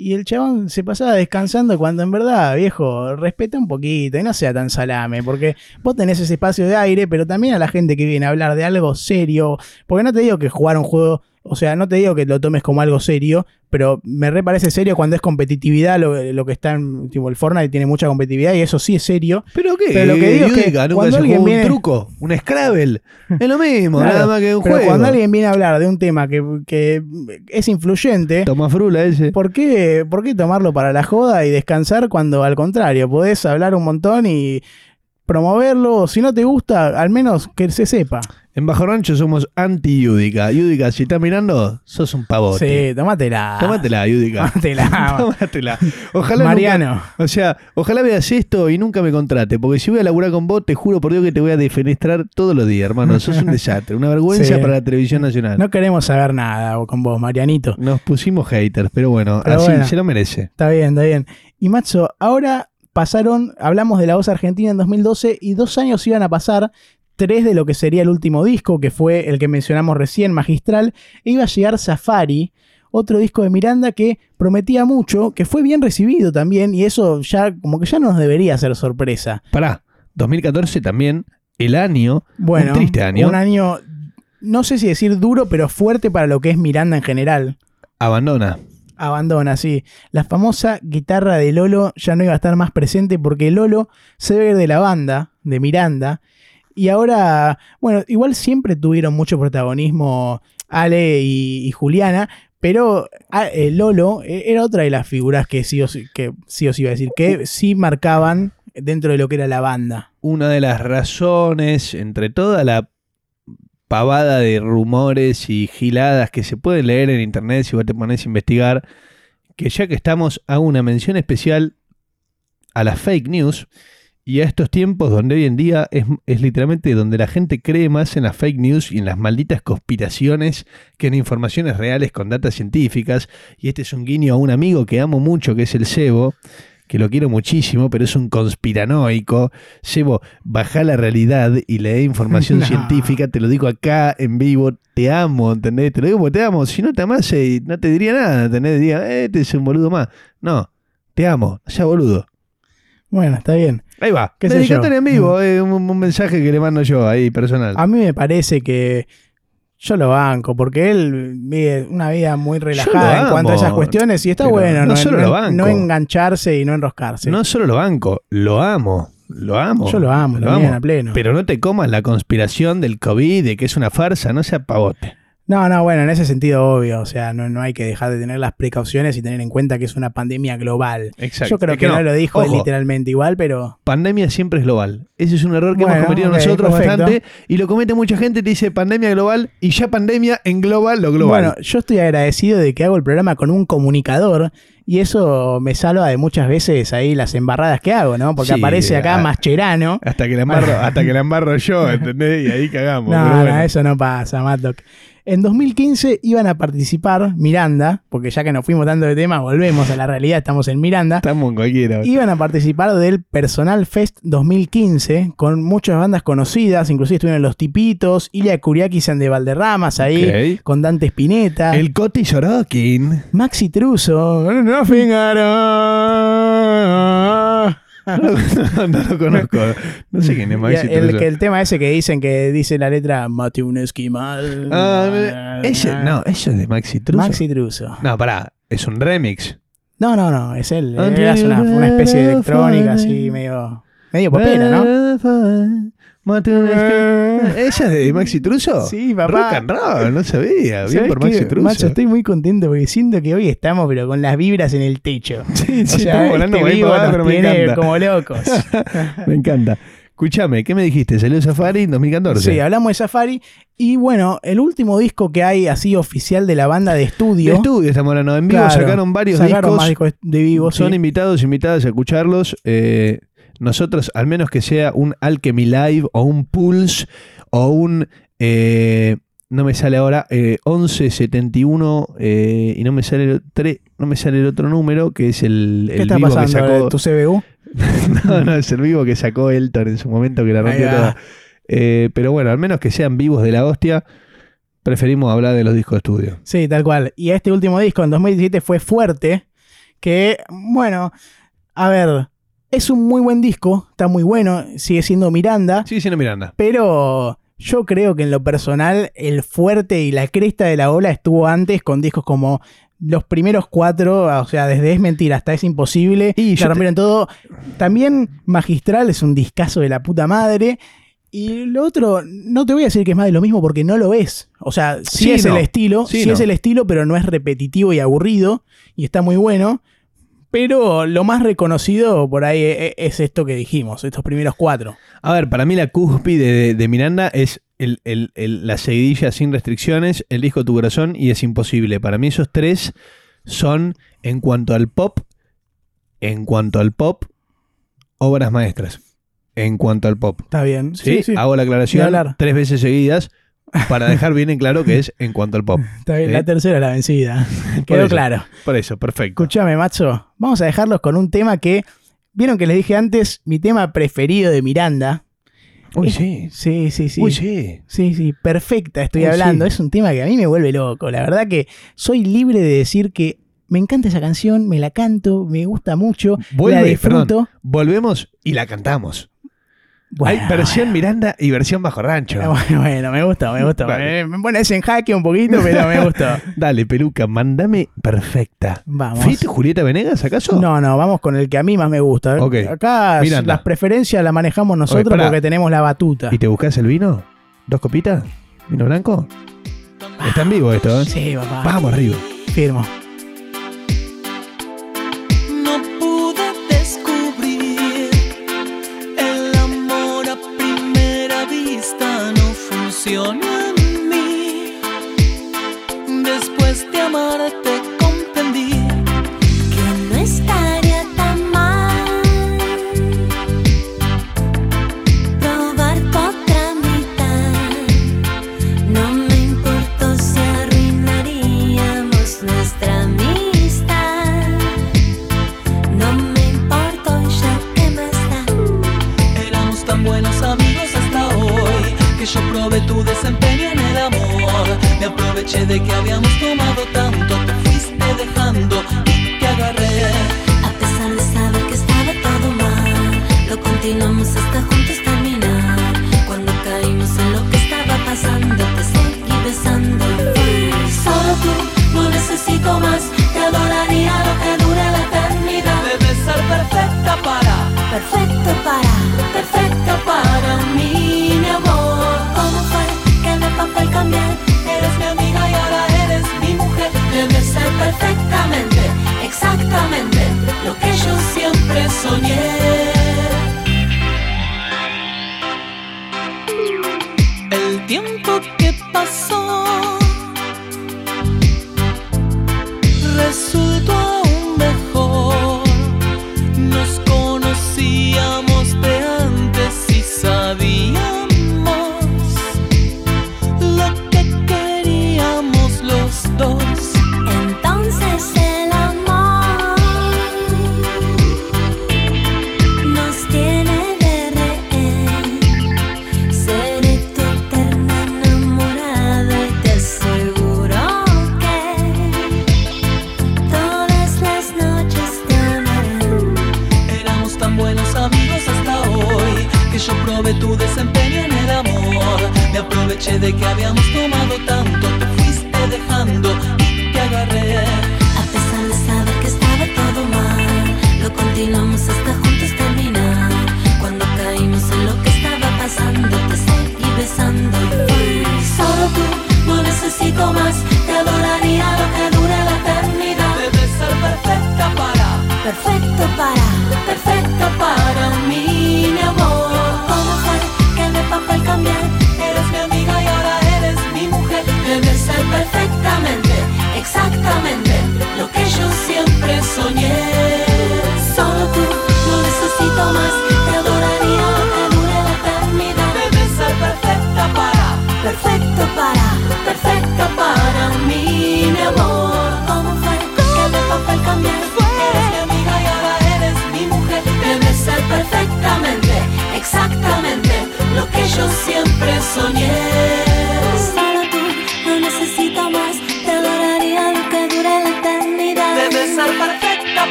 Y el chabón se pasaba descansando cuando en verdad, viejo, respeta un poquito y no sea tan salame, porque vos tenés ese espacio de aire, pero también a la gente que viene a hablar de algo serio, porque no te digo que jugar un juego, o sea, no te digo que lo tomes como algo serio, pero me re parece serio cuando es competitividad, lo, lo que está en, tipo, el Fortnite tiene mucha competitividad y eso sí es serio. ¿Pero qué? Pero lo que digo es que Yudica, nunca cuando se alguien jugó viene- un truco, un Scrabble. Es lo mismo, Claro, nada más que un Pero juego. cuando alguien viene a hablar de un tema que, que es influyente, Toma frula ese. ¿por qué, ¿por qué tomarlo para la joda y descansar cuando al contrario podés hablar un montón y promoverlo? Si no te gusta, al menos que se sepa. En Bajo Rancho somos anti-Yudica. Yudica, si estás mirando, sos un pavote. Sí, tómatela. Tómatela, Yudica. Tómatela. Tómatela. Ojalá Mariano. nunca- o sea, ojalá veas esto y nunca me contrate. Porque si voy a laburar con vos, te juro por Dios que te voy a defenestrar todos los días, hermano. Sos un desastre, una vergüenza Sí. para la televisión nacional. No queremos saber nada con vos, Marianito. Nos pusimos haters, pero bueno, Pero así bueno. se lo merece. Está bien, está bien. Y Macho, ahora pasaron, hablamos de la voz argentina en 2012 y dos años iban a pasar, tres de lo que sería el último disco, que fue el que mencionamos recién, Magistral, e iba a llegar Safari, otro disco de Miranda que prometía mucho, que fue bien recibido también, y eso ya como que ya no nos debería ser sorpresa. Pará, 2014 también, el año, Bueno, un triste año, un año, no sé si decir duro, pero fuerte para lo que es Miranda en general. abandona. Abandona, sí. La famosa guitarra de Lolo ya no iba a estar más presente porque Lolo se debe ir de la banda, de Miranda. Y ahora, bueno, igual siempre tuvieron mucho protagonismo Ale y, y Juliana, pero ah, eh, Lolo eh, era otra de las figuras que sí, o sí, que sí os iba a decir, que sí marcaban dentro de lo que era la banda. Una de las razones, entre toda la pavada de rumores y giladas que se pueden leer en internet si vos te pones a investigar, que ya que estamos, hago una mención especial a las fake news y a estos tiempos donde hoy en día es, es literalmente donde la gente cree más en las fake news y en las malditas conspiraciones que en informaciones reales con datas científicas. Y este es un guiño a un amigo que amo mucho, que es el Sebo, que lo quiero muchísimo, pero es un conspiranoico. Sebo, baja la realidad y lee información No. científica, te lo digo acá en vivo, te amo, ¿entendés? Te lo digo porque te amo. Si no te amase, no te diría nada, ¿entendés? Diría, eh, este es un boludo más. No, te amo, ya boludo. Bueno, está bien. Ahí va. ¿Qué Dedicatoria en vivo, eh, un, un mensaje que le mando yo ahí, personal. A mí me parece que yo lo banco, porque él vive una vida muy relajada en amo, cuanto a esas cuestiones y está bueno no no, solo lo banco. no engancharse y no enroscarse. No solo lo banco, lo amo. Lo amo. Yo lo amo también, a pleno. Pero no te comas la conspiración del COVID, de que es una farsa, no sea pavote. No, no, bueno, en ese sentido obvio, o sea, no, no hay que dejar de tener las precauciones y tener en cuenta que es una pandemia global. Exacto. Yo creo Es que, no, lo dijo Ojo, literalmente igual, pero Pandemia siempre es global. Ese es un error que Bueno, hemos cometido nosotros perfecto. bastante. Y lo comete mucha gente, te dice pandemia global y ya pandemia engloba lo global. bueno, yo estoy agradecido de que hago el programa con un comunicador y eso me salva de muchas veces ahí las embarradas que hago, ¿no? Porque Sí, aparece acá ah, Mascherano. hasta que la embarro, hasta que la embarro yo, ¿entendés? Y ahí cagamos. No, pero no, bueno. eso no pasa, Matlock. En 2015 iban a participar Miranda, porque ya que nos fuimos tanto de tema, volvemos a la realidad, estamos en Miranda. Estamos en cualquiera. Iban a participar del Personal Fest 2015 con muchas bandas conocidas, inclusive estuvieron Los Tipitos, Ilya Kuriakis and de Valderramas ahí, con Dante Spinetta, El Coti Sorokin. Maxi Truso, at all. No, no lo conozco. No sé quién es Maxi el, Truso. que el tema ese que dicen que dice la letra mate un esquimal. Ah, no, eso es de Maxi Truso. Maxi Truso. No, pará, es un remix. No, no, no, es él. Él hace una, una especie de electrónica así, medio, medio popera, ¿no? Esqui- ¿Ella es de Maxi Truso? Sí, papá. Rock and roll, no sabía. Bien ¿Sabes por? Maxi Truso. Macho, estoy muy contento porque siento que hoy estamos, pero con las vibras en el techo. Sí, O sí, sea, estamos volando este vivo nos pero me tiene encanta. como locos. Me encanta. Escúchame, ¿qué me dijiste? Salió Safari en 2014. Sí, hablamos de Safari. Y bueno, el último disco que hay así oficial de la banda de de estudio. estudio estamos hablando. En vivo Claro, sacaron varios sacaron discos. más discos de vivo. Son sí. invitados, invitadas a escucharlos. Eh, nosotros, al menos que sea un Alchemy Live o un Pulse o un. eh, no me sale ahora, eh, 1171 eh, y no me sale el no me sale el otro número, que es el, ¿Qué el está vivo que pasando? sacó. ¿Tu CBU? no, no, es el vivo que sacó Elton en su momento que la rompió toda. Eh, pero bueno, al menos que sean vivos de la hostia, preferimos hablar de los discos de estudio. Sí, tal cual. Y este último disco en 2017 fue fuerte. Que, bueno, a ver, es un muy buen disco, está muy bueno, sigue siendo Miranda, sí, no, Miranda. pero yo creo que en lo personal el fuerte y la cresta de la ola estuvo antes con discos como los primeros cuatro, o sea, desde Es Mentira hasta Es Imposible, Y te- rompieron todo. También Magistral es un discazo de la puta madre. Y lo otro, no te voy a decir que es más de lo mismo porque no lo es. O sea, sí, Sí, es no. el estilo, Sí, sí, no. es el estilo, pero no es repetitivo y aburrido. Y está muy bueno. Pero lo más reconocido por ahí e- e- es esto que dijimos, estos primeros cuatro. A ver, para mí la cúspide de, de Miranda es el- el- el- la seguidilla sin restricciones, el disco Tu Corazón y Es Imposible. Para mí esos tres son, en cuanto al pop, en cuanto al pop, obras maestras. En cuanto al pop. Está bien. ¿Sí? Hago la aclaración tres veces seguidas para dejar bien en claro que es en cuanto al pop. Está bien. La tercera es la vencida. Quedó eso, claro. Por eso, perfecto. Escúchame, macho. Vamos a dejarlos con un tema que. Vieron que les dije antes, mi tema preferido de Miranda. Uy, Es- sí. Sí, sí, sí. Uy, sí. Sí, sí, perfecta estoy Uy, hablando. sí. Es un tema que a mí me vuelve loco. La verdad que soy libre de decir que me encanta esa canción, me la canto, me gusta mucho, la Vuelve, disfruto. perdón, volvemos y la cantamos. Bueno, Hay versión Miranda y versión Bajo Rancho. Bueno, bueno, me gusta, me gusta. Vale. Me, me pones en jaque un poquito, pero me gustó. Dale, peluca, mándame perfecta. Vamos. ¿Fuiste Julieta Venegas acaso? No, no, vamos con el que a mí más me gusta. Ok. Acá Miranda. las preferencias las manejamos nosotros porque tenemos la batuta. ¿Y te buscas el vino? ¿Dos copitas? ¿Vino blanco? Está en vivo esto, ¿eh? Sí, papá. Vamos arriba. Firmo. Aproveché de que habíamos tomado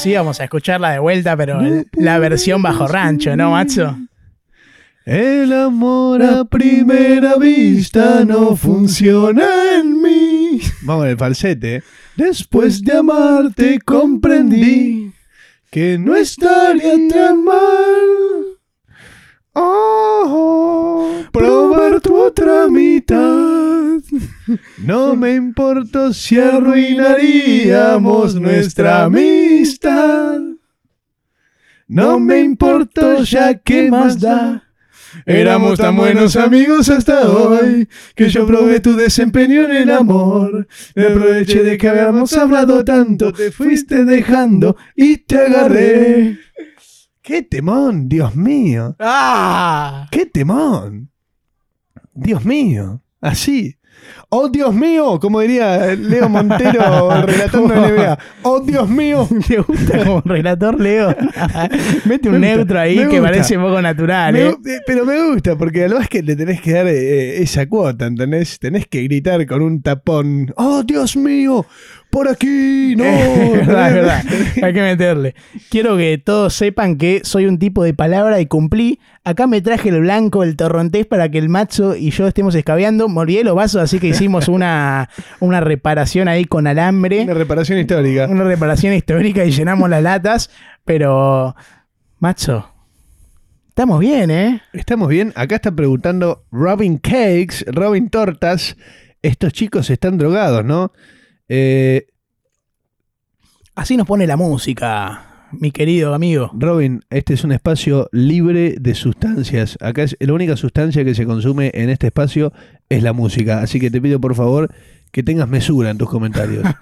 Y ahora sí vamos a escucharla de vuelta, pero la versión bajo rancho, ¿no, macho? El amor a primera vista no funciona en mí. Vamos en el falsete. ¿eh? Después de amarte comprendí que no estaría tan mal. Oh, probar tu otra mitad. No me importó si arruinaríamos nuestra amistad. No me importó ya que más da. Éramos tan buenos amigos hasta hoy que yo probé tu desempeño en el amor. Me aproveché de que habíamos hablado tanto, te fuiste dejando y te agarré. ¡Qué temón, Dios mío! ¡Ah! ¡Qué temón! Dios mío, así. ¡Oh, Dios mío! Como diría Leo Montero relatando en NBA. ¡Oh, Dios mío! ¿Te gusta como relator, Leo? Mete un Me neutro ahí que gusta. parece poco natural, Me- ¿eh? eh, pero me gusta, porque al que le tenés que dar eh, esa cuota, ¿entendés? Tenés que gritar con un tapón. ¡Oh, Dios mío! ¡Por aquí! ¡No! Es verdad, es verdad. Hay que meterle. Quiero que todos sepan que soy un tipo de palabra y cumplí. Acá me traje el blanco, el torrontés para que el macho y yo estemos escabeando. Me olvidé los vasos, así que hicimos una, una reparación ahí con alambre. Una reparación histórica. Una reparación histórica y llenamos las latas. Pero, macho, estamos bien, ¿eh? Estamos bien. Acá está preguntando Robin Cakes, Robin Tortas. Estos chicos están drogados, ¿no? Eh, Así nos pone la música, mi querido amigo. Robin, este es un espacio libre de sustancias. Acá es la única sustancia que se consume en este espacio es la música. Así que te pido por favor que tengas mesura en tus comentarios.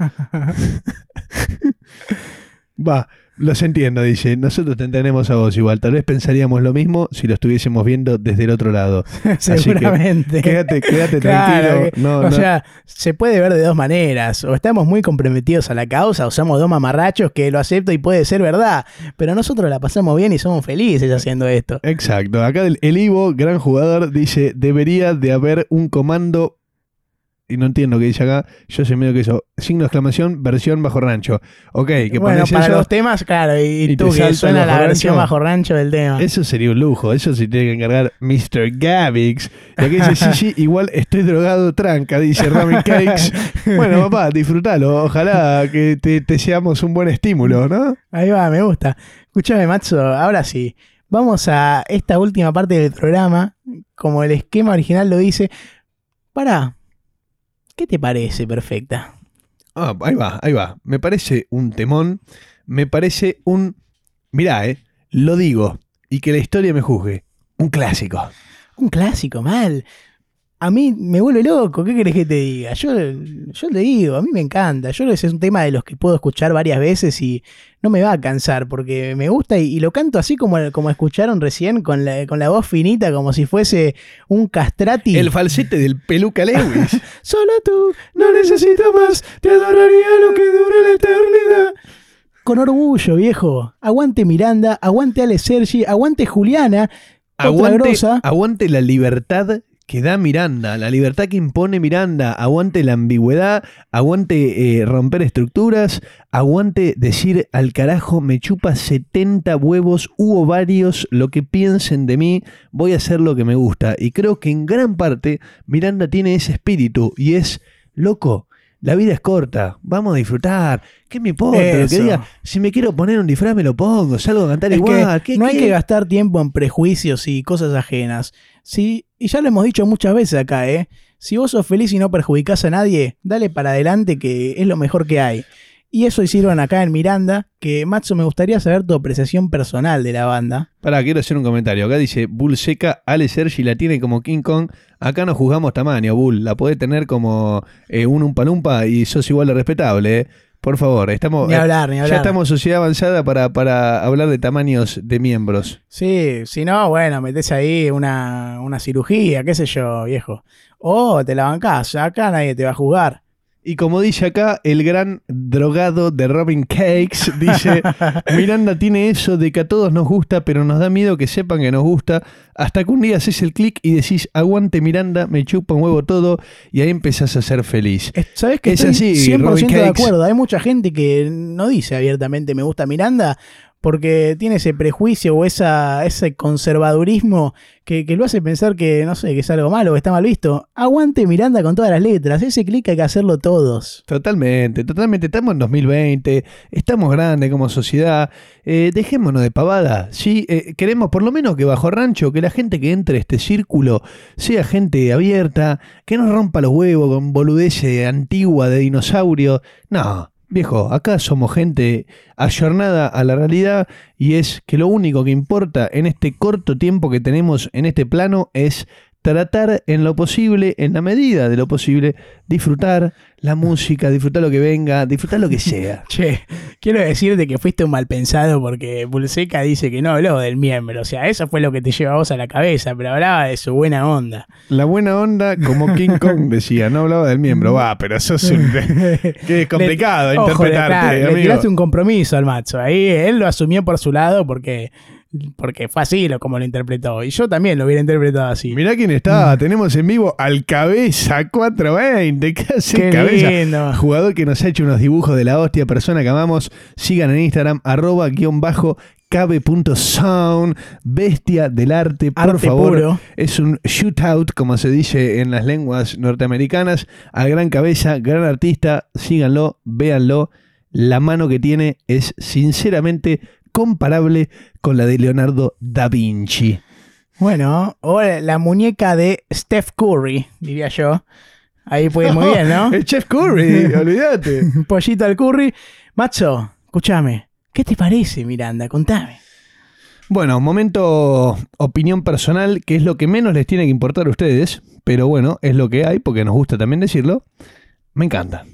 Va, los entiendo, dice. Nosotros te entendemos a vos igual. Tal vez pensaríamos lo mismo si lo estuviésemos viendo desde el otro lado. Así que Seguramente. quédate, quédate Claro, tranquilo. que- No, o no. sea, se puede ver de dos maneras. O estamos muy comprometidos a la causa, o somos dos mamarrachos que lo acepto y puede ser verdad. Pero nosotros la pasamos bien y somos felices haciendo esto. Exacto. Acá el, el Ivo, gran jugador, dice: debería de haber un comando. Y no entiendo qué dice acá. Yo sé medio que eso. Signo de exclamación, versión bajo rancho. Ok, que bueno, para eso. los temas, claro, y, y tú que suena la versión rancho. bajo rancho del tema. Eso sería un lujo. Eso sí tiene que encargar Mr. Gavix. Y aquí dice: Sí, sí, igual estoy drogado tranca, dice Robin Cakes. Bueno, papá, disfrútalo. Ojalá que te, te seamos un buen estímulo, ¿no? Ahí va, me gusta. Escúchame, macho, ahora sí. Vamos a esta última parte del programa, como el esquema original lo dice. Pará, ¿qué te parece, perfecta? Ah, ahí va, ahí va. Me parece un temón. Me parece un. Mirá, eh. Lo digo. Y que la historia me juzgue. Un clásico. Un clásico, mal. A mí me vuelve loco, ¿qué querés que te diga? Yo, yo le digo, a mí me encanta. Yo ese es un tema de los que puedo escuchar varias veces y no me va a cansar porque me gusta y, y lo canto así como, como escucharon recién, con la, con la voz finita, como si fuese un castrati. El falsete del peluca Lewis. Solo tú, no necesito más. Te adoraría lo que dure la eternidad. con orgullo, viejo. Aguante Miranda, aguante Ale Sergi, aguante Juliana. Aguante, grosa. aguante la libertad que da Miranda, la libertad que impone Miranda, aguante la ambigüedad, aguante eh, romper estructuras, aguante decir al carajo me chupa 70 huevos u ovarios lo que piensen de mí, voy a hacer lo que me gusta. Y creo que en gran parte Miranda tiene ese espíritu y es, loco, la vida es corta, vamos a disfrutar. ¿Qué me importa lo que diga? Si me quiero poner un disfraz me lo pongo, salgo a cantar Es que igual. ¿Qué- no hay que gastar tiempo en prejuicios y cosas ajenas. Sí, y ya lo hemos dicho muchas veces acá, ¿eh? Si vos sos feliz y no perjudicás a nadie, dale para adelante que es lo mejor que hay. Y eso hicieron acá en Miranda, que Matzo me gustaría saber tu apreciación personal de la banda. Pará, quiero hacer un comentario. Acá dice Bull seca, Ale Sergi la tiene como King Kong. Acá no juzgamos tamaño, Bull. La podés tener como eh, un umpalumpa y sos igual de respetable, ¿eh? Por favor, estamos, Ni eh, hablar, ni hablar. ya estamos sociedad avanzada para, para hablar de tamaños de miembros. Sí, si no, bueno, metés ahí una, una cirugía, qué sé yo, viejo. O te la bancás, acá nadie te va a juzgar. Y como dice acá el gran drogado de Robin Cakes, dice, Miranda tiene eso de que a todos nos gusta, pero nos da miedo que sepan que nos gusta, hasta que un día haces el clic y decís, aguante Miranda, me chupa un huevo todo, y ahí empezás a ser feliz. Es- ¿Sabes que Es estoy así, 100% Robin de Cakes. acuerdo? Hay mucha gente que no dice abiertamente me gusta Miranda porque tiene ese prejuicio o ese conservadurismo que, lo hace pensar que, no sé, que es algo malo, que está mal visto. Aguante Miranda con todas las letras. Ese clic hay que hacerlo todos. Totalmente, totalmente. Estamos en 2020, estamos grandes como sociedad. eh, dejémonos de pavada. ¿sí? Eh, queremos por lo menos que bajo rancho, que la gente que entre a este círculo sea gente abierta, que no rompa los huevos con boludece antigua de dinosaurio. No, viejo, acá somos gente ayornada a la realidad y es que lo único que importa en este corto tiempo que tenemos en este plano es tratar en lo posible, en la medida de lo posible, disfrutar la música, disfrutar lo que venga, disfrutar lo que sea. Che, quiero decirte que fuiste un mal pensado porque Pulseca dice que no habló del miembro. O sea, eso fue lo que te lleva a vos a la cabeza, pero hablaba de su buena onda. La buena onda, como King Kong decía, no hablaba del miembro, va, pero sos un... que es complicado Le- ojo, interpretarte, claro, Le tiraste un compromiso al macho. Ahí él lo asumió por su lado porque, porque fue así lo, como lo interpretó. Y yo también lo hubiera interpretado así. Mirá quién está, tenemos en vivo al Cabeza 420, ¿qué hace Qué Cabeza? lindo. Jugador que nos ha hecho unos dibujos de la hostia, persona que amamos, sigan en Instagram, arroba guion bajo cabe.sound, bestia del arte, por Arte favor. puro. Es un shootout, como se dice en las lenguas norteamericanas, al gran cabeza, gran artista, síganlo, véanlo. La mano que tiene es sinceramente comparable con la de Leonardo da Vinci. Bueno, o la muñeca de Steph Curry, diría yo. Ahí puede ir muy bien, ¿no? El Chef Curry, olvídate. Pollito al curry. Macho, escúchame. ¿Qué te parece, Miranda? Contame. Bueno, momento opinión personal, que es lo que menos les tiene que importar a ustedes, pero bueno, es lo que hay, porque nos gusta también decirlo. Me encanta.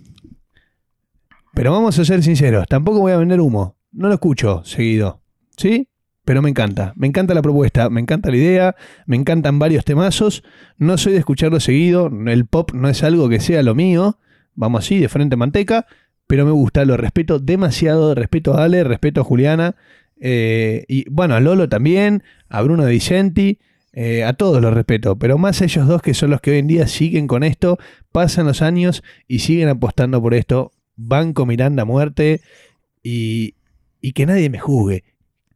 Pero vamos a ser sinceros, tampoco voy a vender humo. No lo escucho seguido. ¿Sí? Pero me encanta. Me encanta la propuesta, me encanta la idea, me encantan varios temazos. No soy de escucharlo seguido, el pop no es algo que sea lo mío. Vamos así, de frente manteca, pero me gusta, lo respeto demasiado. Respeto a Ale, respeto a Juliana. eh, y bueno, a Lolo también, a Bruno Vicenti. eh, a todos los respeto, pero más a ellos dos que son los que hoy en día siguen con esto, pasan los años y siguen apostando por esto. Banco Miranda muerte y, y que nadie me juzgue.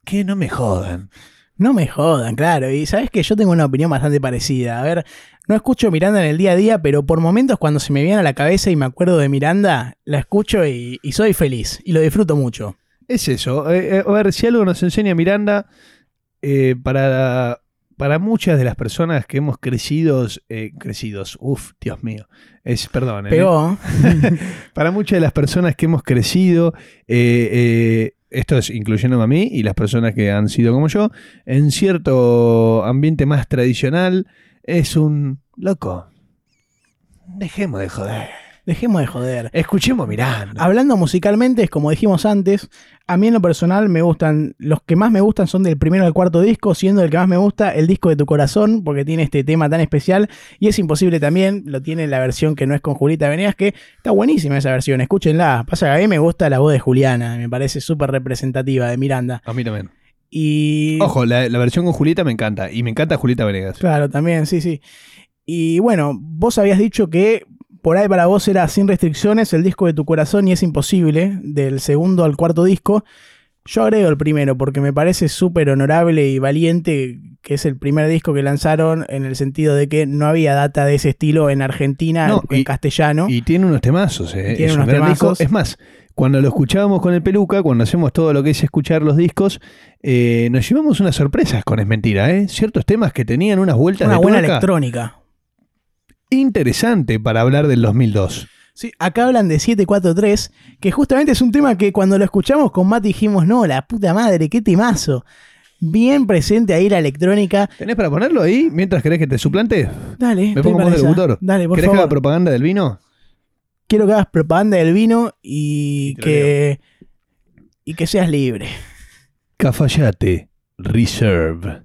Que no me jodan. No me jodan, claro. Y sabes que yo tengo una opinión bastante parecida. A ver, no escucho Miranda en el día a día, pero por momentos cuando se me viene a la cabeza y me acuerdo de Miranda, la escucho y, y soy feliz. Y lo disfruto mucho. Es eso. eh, eh, a ver, si algo nos enseña Miranda, eh, para, para muchas de las personas que hemos crecido, eh, crecidos, uff, Dios mío, es, perdón, eh, Pegó. para muchas de las personas que hemos crecido, eh, eh, esto es incluyéndome a mí y las personas que han sido como yo, en cierto ambiente más tradicional, es un loco. Dejemos de joder. Dejemos de joder. Escuchemos Miranda. Hablando musicalmente, es como dijimos antes, a mí en lo personal me gustan, los que más me gustan son del primero al cuarto disco, siendo el que más me gusta el disco de tu corazón, porque tiene este tema tan especial, y es imposible también, lo tiene la versión que no es con Julita Venegas, que está buenísima esa versión, escúchenla. Pasa que a mí me gusta la voz de Juliana, me parece súper representativa de Miranda. A mí también. Y... Ojo, la, la versión con Julieta me encanta. Y me encanta Julieta Venegas. Claro, también, sí, sí. Y bueno, vos habías dicho que por ahí para vos era sin restricciones el disco de tu corazón y es imposible, del segundo al cuarto disco. Yo agrego el primero porque me parece súper honorable y valiente que es el primer disco que lanzaron en el sentido de que no había data de ese estilo en Argentina, No, en y- castellano. Y tiene unos temazos, eh. Tiene es un unos gran disco. temazos. Es más, cuando lo escuchábamos con el peluca, cuando hacemos todo lo que es escuchar los discos, eh, nos llevamos unas sorpresas con Es Mentira, ¿eh? Ciertos temas que tenían unas vueltas Una de buena tuerca electrónica. Interesante para hablar del 2002. Sí, acá hablan de 743, que justamente es un tema que cuando lo escuchamos con Matt dijimos, no, la puta madre, qué temazo. Bien presente ahí la electrónica. ¿Tenés para ponerlo ahí mientras querés que te suplante? Dale, Me pongo esa. locutor. Dale, por ¿Querés que haga propaganda del vino? Quiero que hagas propaganda del vino y Te que, y que seas libre. Cafayate Reserve.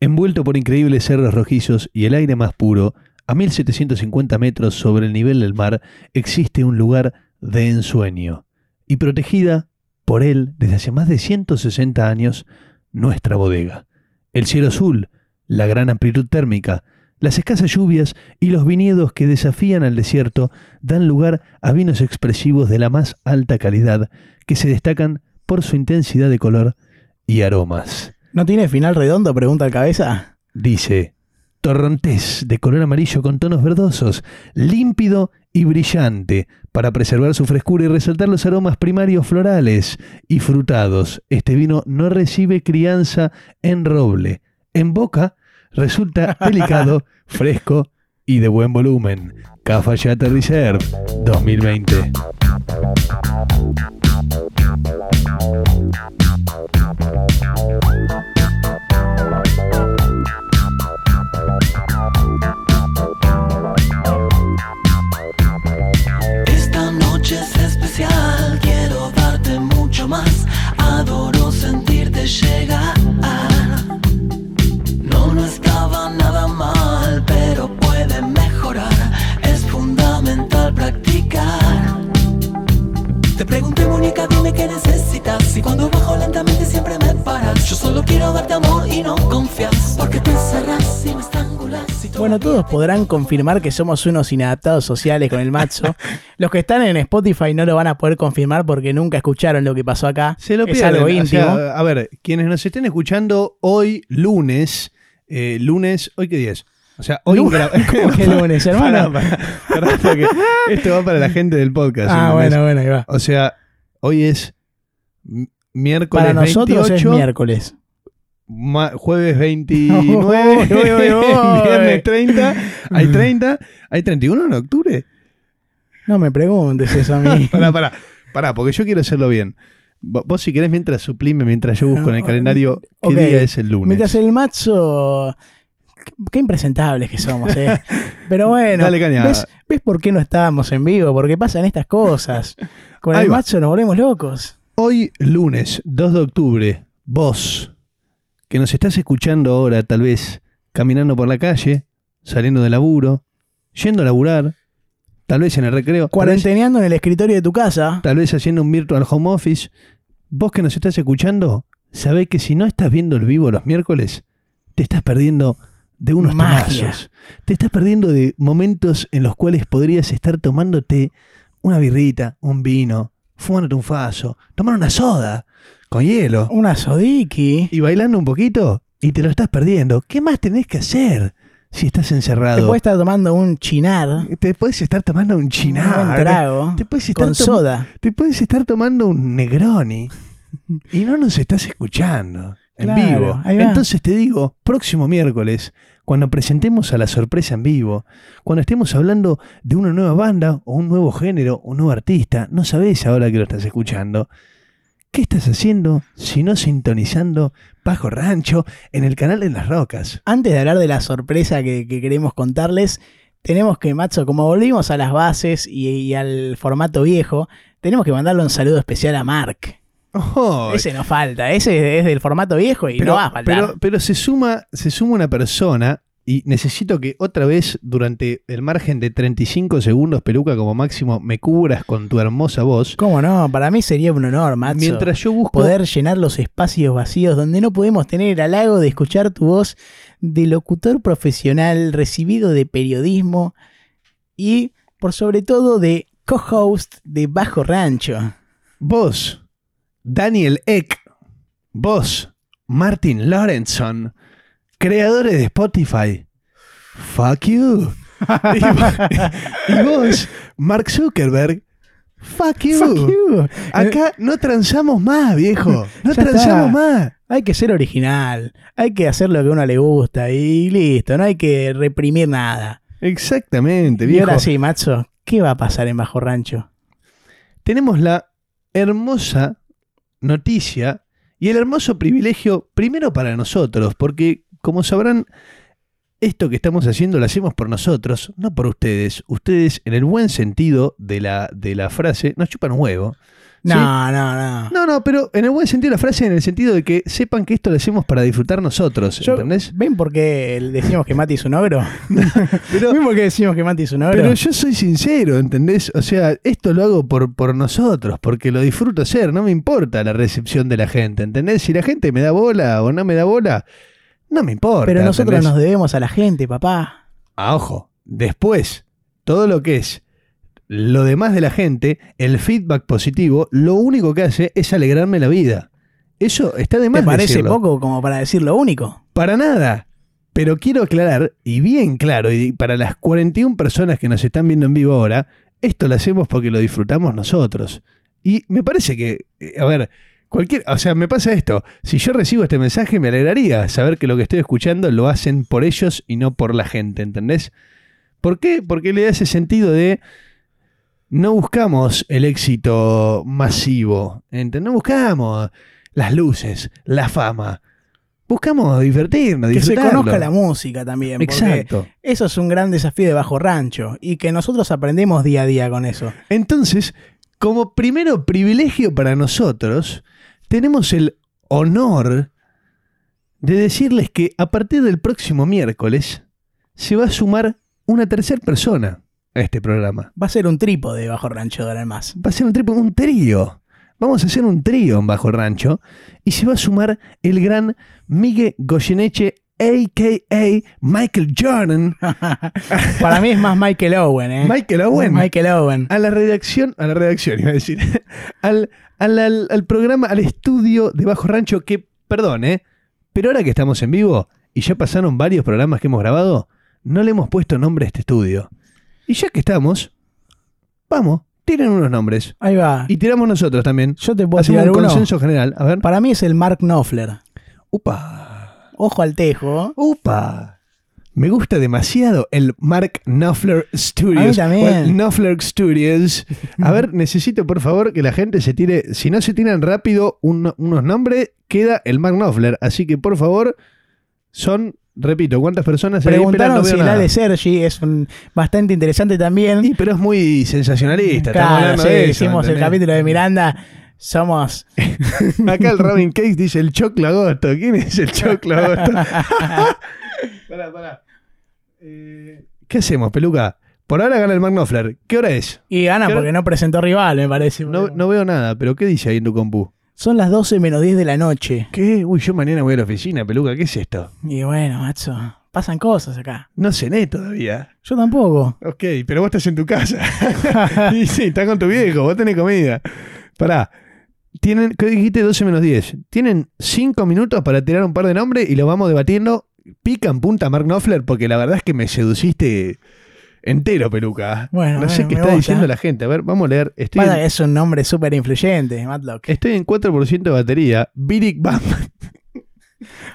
Envuelto por increíbles cerros rojizos y el aire más puro, a 1750 metros sobre el nivel del mar existe un lugar de ensueño y protegida por él desde hace más de 160 años nuestra bodega. El cielo azul, la gran amplitud térmica, las escasas lluvias y los viñedos que desafían al desierto dan lugar a vinos expresivos de la más alta calidad que se destacan por su intensidad de color y aromas. ¿No tiene final redondo? Pregunta el cabeza. Dice, torrontés de color amarillo con tonos verdosos, límpido y brillante, para preservar su frescura y resaltar los aromas primarios florales y frutados. Este vino no recibe crianza en roble. En boca resulta delicado, fresco y de buen volumen. Cafayate Reserve 2020. No confías. Porque te encerras y me estrangulas. y todo Bueno, todos podrán confirmar que somos unos inadaptados sociales con el macho. Los que están en Spotify no lo van a poder confirmar porque nunca escucharon lo que pasó acá. Se lo es pierden. algo o íntimo. sea, a ver, quienes nos estén escuchando hoy, lunes, eh, lunes, ¿hoy qué día es? O sea, hoy ¿Cómo que lunes, hermano? Pará, pará, pará, porque esto va para la gente del podcast. ah, bueno, bueno, ahí va. O sea, hoy es miércoles Para nosotros 28, es miércoles. Jueves 29, Uy, uy, uy, uy. viernes 30, hay 30, hay 31 en octubre. No me preguntes eso a mí. Pará, pará, pará, porque yo quiero hacerlo bien. Vo- Vos si querés mientras suplime, mientras yo busco en el calendario qué día es el lunes. Mientras el macho. Qué impresentables que somos, ¿eh? Pero bueno, Dale. ¿ves, ¿ves por qué no estábamos en vivo? Porque pasan estas cosas. Con Ahí el va. macho nos volvemos locos. Hoy, lunes 2 de octubre, vos, que nos estás escuchando ahora, tal vez caminando por la calle, saliendo de laburo, yendo a laburar, tal vez en el recreo, vez, Cuarenteneando en el escritorio de tu casa. tal vez haciendo un virtual home office, vos que nos estás escuchando, sabés que si no estás viendo el vivo los miércoles, te estás perdiendo de unos temazos. Te estás perdiendo de momentos en los cuales podrías estar tomándote una birrita, un vino, fumándote un faso, tomar una soda con hielo Una Sodiki. y bailando un poquito y te lo estás perdiendo. ¿Qué más tenés que hacer si estás Te encerrado? puedes estar tomando un chinar. Te puedes estar tomando un Un chinar. trago. Te puedes estar Con soda. Te puedes estar tomando un Negroni y no nos estás escuchando en Claro, vivo. Entonces te digo, próximo miércoles, cuando presentemos a la sorpresa en vivo, cuando estemos hablando de una nueva banda o un nuevo género, un nuevo artista, no sabés ahora que lo estás escuchando. ¿Qué estás haciendo si no sintonizando Bajo Rancho en el canal de las rocas? Antes de hablar de la sorpresa que, que queremos contarles, tenemos que, Macho, como volvimos a las bases y, y al formato viejo, tenemos que mandarle un saludo especial a Mark. Oh, Ese no falta, ese es del formato viejo y no va a faltar. pero, pero se suma, se suma una persona y necesito que otra vez, durante el margen de 35 segundos, peluca como máximo, me cubras con tu hermosa voz. ¿Cómo no? Para mí sería un honor, macho. Mientras yo busco. poder llenar los espacios vacíos donde no podemos tener el halago de escuchar tu voz de locutor profesional recibido de periodismo y por sobre todo de co-host de Bajo Rancho. Vos, Daniel Eck. Vos, Martin Lorenson. Creadores de Spotify. Fuck you. y, vo- y vos, Mark Zuckerberg. Fuck you. Fuck you. Acá no transamos más, viejo. No Ya transamos está. más. Hay que ser original, hay que hacer lo que a uno le gusta y listo, no hay que reprimir nada. Exactamente, Y viejo. ahora sí, macho, ¿qué va a pasar en Bajo Rancho? tenemos la hermosa noticia y el hermoso privilegio, primero para nosotros, porque como sabrán, esto que estamos haciendo lo hacemos por nosotros, no por ustedes. Ustedes, en el buen sentido de la, de la frase, nos chupan un huevo. No, no, no. No, no, pero en el buen sentido de la frase, en el sentido de que sepan que esto lo hacemos para disfrutar nosotros, Yo- ¿entendés? ¿Ven por qué decimos que Mati es un ogro? Pero, ¿Ven por qué decimos que Mati es un ogro? pero yo soy sincero, ¿entendés? O sea, esto lo hago por, por nosotros, porque lo disfruto hacer, no me importa la recepción de la gente, ¿entendés? Si la gente me da bola o no me da bola, no me importa. Pero nosotros ¿entendés? nos debemos a la gente, papá. Ah, ojo, después, todo lo que es lo demás de la gente, el feedback positivo, lo único que hace es alegrarme la vida. Eso está de más ¿Te parece decirlo. poco como para decir lo único? Para nada. Pero quiero aclarar, y bien claro, y para las 41 personas que nos están viendo en vivo ahora, esto lo hacemos porque lo disfrutamos nosotros. Y me parece que, eh, a ver, cualquier, o sea, me pasa esto, si yo recibo este mensaje me alegraría saber que lo que estoy escuchando lo hacen por ellos y no por la gente, ¿entendés? ¿Por qué? Porque le da ese sentido de no buscamos el éxito masivo, ¿entendés? No buscamos las luces, la fama. Buscamos divertirnos, Que se conozca la música también. Exacto. Eso es un gran desafío de Bajo Rancho y que nosotros aprendemos día a día con eso. Entonces, como primero privilegio para nosotros, tenemos el honor de decirles que a partir del próximo miércoles se va a sumar una tercera persona a este programa. Va a ser un trípode de Bajo Rancho de ahora más. Va a ser un, tripo- un trío. Vamos a hacer un trío en Bajo Rancho y se va a sumar el gran Miguel Goyeneche, a.k.a. Michael Jordan, Para mí es más Michael Owen, ¿eh? Michael Owen, Michael Owen. a la redacción, a la redacción iba a decir, al, al, al- al programa, al estudio de Bajo Rancho, que, perdón, ¿eh? Pero ahora que estamos en vivo y ya pasaron varios programas que hemos grabado, no le hemos puesto nombre a este estudio. Y ya que estamos, vamos, tiren unos nombres. Ahí va. Y tiramos nosotros también. Yo te puedo Hacemos tirar un uno. consenso general. A ver. Para mí es el Mark Knopfler. Upa. Ojo al tejo. Upa. Me gusta demasiado el Mark Knopfler Studios. A mí también. Knopfler Studios. A ver, necesito por favor que la gente se tire. Si no se tiran rápido un- unos nombres, queda el Mark Knopfler. Así que por favor, son, repito, ¿cuántas personas hay? Espera, Preguntaron no si. Ale Sergi es un bastante interesante también. Y, pero es muy sensacionalista. estamos Claro, sí, de eso, hicimos el capítulo de Miranda. Somos. Acá el Robin Case dice el choclo agosto. ¿Quién es el choclo agosto? pará, pará. Eh, ¿Qué hacemos, peluca? Por ahora gana el Mark Knopfler. ¿Qué hora es? Y gana porque no presentó rival, me parece. No, no veo nada, pero ¿qué dice ahí en tu compu? Son las 12 menos 10 de la noche. ¿Qué? Uy, yo mañana voy a la oficina, peluca. ¿Qué es esto? Y bueno, macho, pasan cosas acá. No cené todavía. Yo tampoco. Ok, pero vos estás en tu casa. y sí, estás con tu viejo, vos tenés comida. Pará. Tienen, ¿qué dijiste? 12 menos 10. Tienen 5 minutos para tirar un par de nombres y lo vamos debatiendo. Pica en punta Mark Knopfler porque la verdad es que me seduciste entero, peluca. Bueno, no sé bueno, qué está gusta. diciendo la gente. A ver, vamos a leer. Estoy, en, es un nombre súper influyente, Matlock. estoy en 4% de batería. Birick Bam.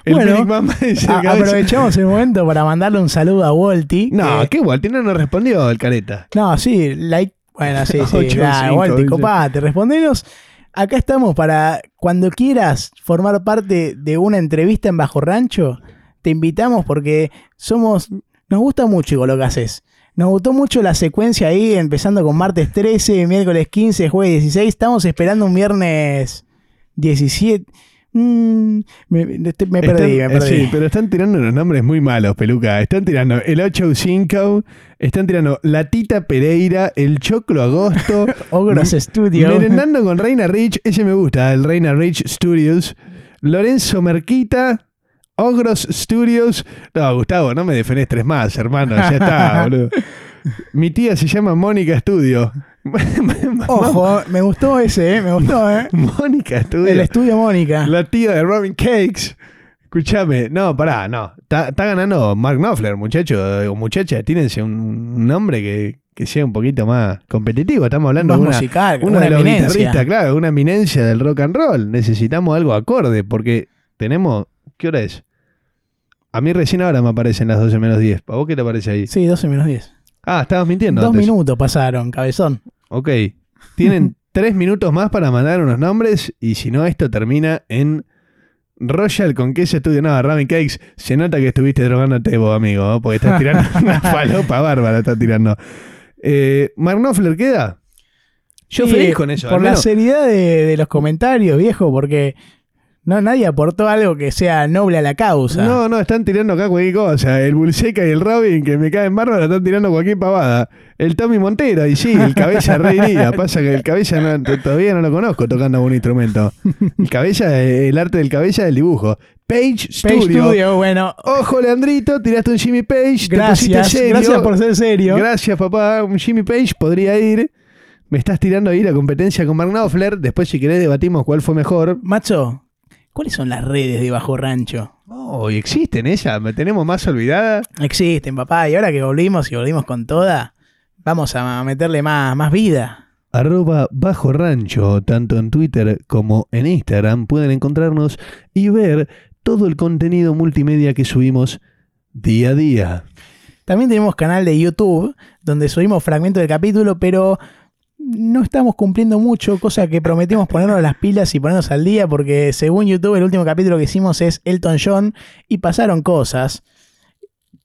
El Bueno, el A- aprovechamos el momento para mandarle un saludo a Wolty. No, que- qué Walti no nos respondió el careta. No, sí, like. Bueno, sí, sí. Ocho, ya, cinco, Wolty, dice. copate, respondenos. Acá estamos para cuando quieras formar parte de una entrevista en Bajo Rancho. Te invitamos porque somos. Nos gusta mucho lo que haces. Nos gustó mucho la secuencia ahí, empezando con martes 13, miércoles 15, jueves 16. Estamos esperando un viernes 17. Mm, me, me- perdí, Están- me perdí. Sí, pero están tirando unos nombres muy malos, peluca. Están tirando el 8-5, están tirando la Tita Pereira, el Choclo Agosto. Ogros Studio. Merendando con Reina Rich, ese me gusta, el Reina Rich Studios. Lorenzo Merquita, Ogros Studios. No, Gustavo, no me defenestres más, hermano. Ya está, boludo. Mi tía se llama Mónica Studio. Ojo, me gustó ese, eh, me gustó, ¿eh? Mónica. El estudio Mónica. La tía de Robin Cakes. Escúchame, no, pará, no. Está ganando Mark Knopfler, muchacho o muchacha. Tírense un, nombre que, que sea un poquito más competitivo. Estamos hablando Más de una, musical, uno una de los eminencia. guitarristas, claro, una eminencia del rock and roll. Necesitamos algo acorde porque tenemos. ¿Qué hora es? A mí recién ahora me aparecen las 12 menos 10. ¿A vos qué te aparece ahí? Sí, 12 menos 10. Ah, estabas mintiendo. Dos antes. minutos pasaron, cabezón. Ok. Tienen tres minutos más para mandar unos nombres y si no, esto termina en Royal con queso estudio. No, Ramen Cakes, se nota que estuviste drogándote vos, amigo, ¿no? porque estás tirando una falopa bárbara, estás tirando. Eh, ¿Mark Knopfler queda? Yo Sí, feliz con eso. Por la seriedad de, de los comentarios, viejo, porque no nadie aportó algo que sea noble a la causa. No, no, están tirando acá cualquier cosa. El Bulseca y el Robin, que me caen bárbaro, están tirando cualquier pavada. El Tommy Montero, y sí, el cabeza reiría. Pasa que el cabeza no- todavía no lo conozco tocando un instrumento. El cabeza, eh, el arte del cabeza del dibujo. Page Page Studio. Studio, bueno. Ojo, Leandrito, tiraste un Jimmy Page. te Gracias, serio. gracias por ser serio. Gracias, papá. Un Jimmy Page podría ir. Me estás tirando ahí la competencia con Mark Knopfler. Después, si querés, debatimos cuál fue mejor. Macho, ¿cuáles son las redes de Bajo Rancho? Oh, y existen esas. ¿Me tenemos más olvidada? Existen, papá, y ahora que volvimos y volvimos con toda, vamos a meterle más, más vida. arroba bajo rancho, tanto en Twitter como en Instagram, pueden encontrarnos y ver todo el contenido multimedia que subimos día a día. También tenemos canal de YouTube, donde subimos fragmentos del capítulo, pero no estamos cumpliendo mucho, cosa que prometemos ponernos las pilas y ponernos al día, porque según YouTube el último capítulo que hicimos es Elton John y pasaron cosas.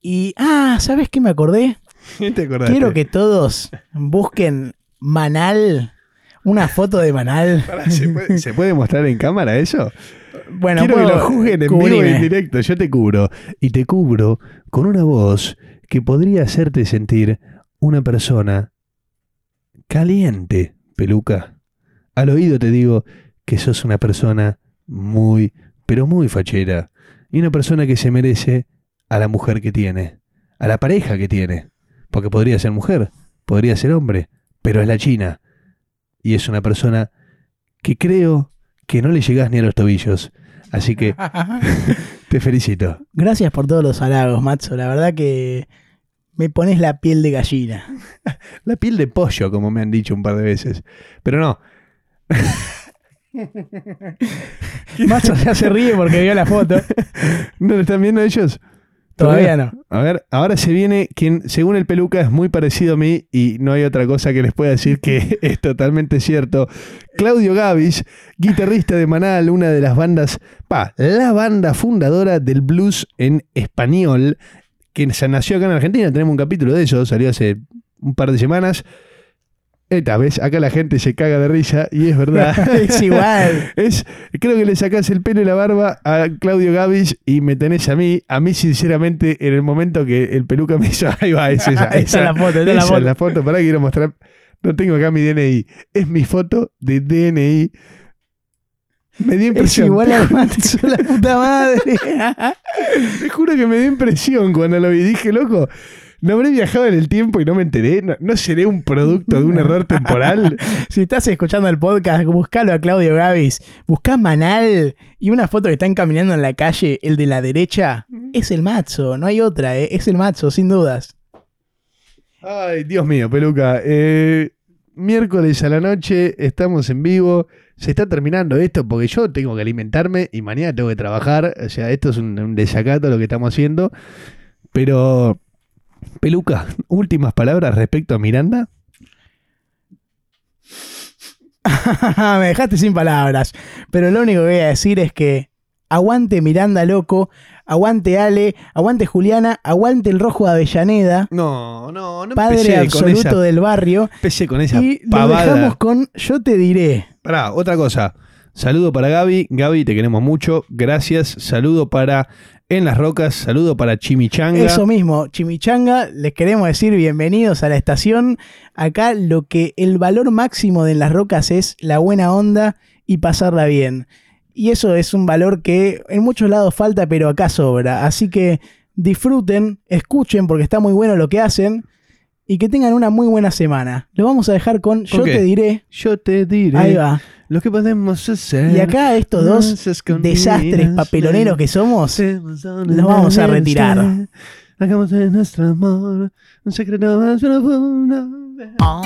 Y, ah, ¿sabes qué me acordé? ¿Te acordaste? Quiero que todos busquen Manal, una foto de Manal. Pará, ¿se, puede, se puede mostrar en cámara eso? Bueno, Quiero que lo juzguen en vivo y en directo. Yo te cubro. Y te cubro con una voz que podría hacerte sentir una persona caliente, peluca. Al oído te digo que sos una persona muy, pero muy fachera. Y una persona que se merece a la mujer que tiene, a la pareja que tiene. Porque podría ser mujer, podría ser hombre, pero es la china. Y es una persona que creo que no le llegás ni a los tobillos. Así que te felicito. Gracias por todos los halagos, Matzo. La verdad que me pones la piel de gallina. La piel de pollo, como me han dicho un par de veces. Pero no, Matzo ya se ríe porque vio la foto. ¿no lo están viendo ellos? Todavía no. A ver, ahora se viene quien, según el peluca, es muy parecido a mí y no hay otra cosa que les pueda decir que es totalmente cierto. Claudio Gavis, guitarrista de Manal, una de las bandas, pa, la banda fundadora del blues en español, que se nació acá en Argentina. Tenemos un capítulo de eso, salió hace un par de semanas. Esta vez, acá la gente se caga de risa y es verdad. es igual. Es, creo que le sacás el pelo y la barba a Claudio Gavis y me tenés a mí. A mí, sinceramente, en el momento que el peluca me hizo, ahí va, es esa. Esa es esa, la foto, esa es la foto. es la foto. Pará, quiero mostrar. No tengo acá mi DNI. Es mi foto de DNI. Me dio Es impresión. igual al Matzo, la puta madre. Te juro que me dio impresión cuando lo vi. Dije, loco, ¿no habré viajado en el tiempo y no me enteré? ¿No, no seré un producto de un error temporal? si estás escuchando el podcast, buscalo a Claudio Gavis. Buscá Manal y una foto que están caminando en la calle, el de la derecha, es el Matzo. No hay otra, ¿eh? es el Matzo, sin dudas. Ay, Dios mío, peluca. Eh, miércoles a la noche estamos en vivo. Se está terminando esto porque yo tengo que alimentarme y mañana tengo que trabajar. O sea, esto es un, desacato lo que estamos haciendo. Pero, peluca, últimas palabras respecto a Miranda. Me dejaste sin palabras. Pero lo único que voy a decir es que aguante Miranda Loco, aguante Ale, aguante Juliana, aguante el Rojo de Avellaneda, No, no, no padre con absoluto esa, del barrio. empecé con esa Y lo dejamos con Yo te diré. Pará, otra cosa. Saludo para Gaby. Gaby, te queremos mucho. Gracias. Saludo para En las Rocas. Saludo para Chimichanga. Eso mismo, Chimichanga, les queremos decir bienvenidos a la estación. Acá lo que el valor máximo de En las Rocas es la buena onda y pasarla bien. Y eso es un valor que en muchos lados falta, pero acá sobra. Así que disfruten, escuchen porque está muy bueno lo que hacen y que tengan una muy buena semana. Lo vamos a dejar con Yo te diré. Yo te diré Ahí va. lo que podemos hacer. Y acá estos dos desastres papeloneros que somos, Nos los vamos a retirar. Hagamos de nuestro amor un secreto más profundo. Oh.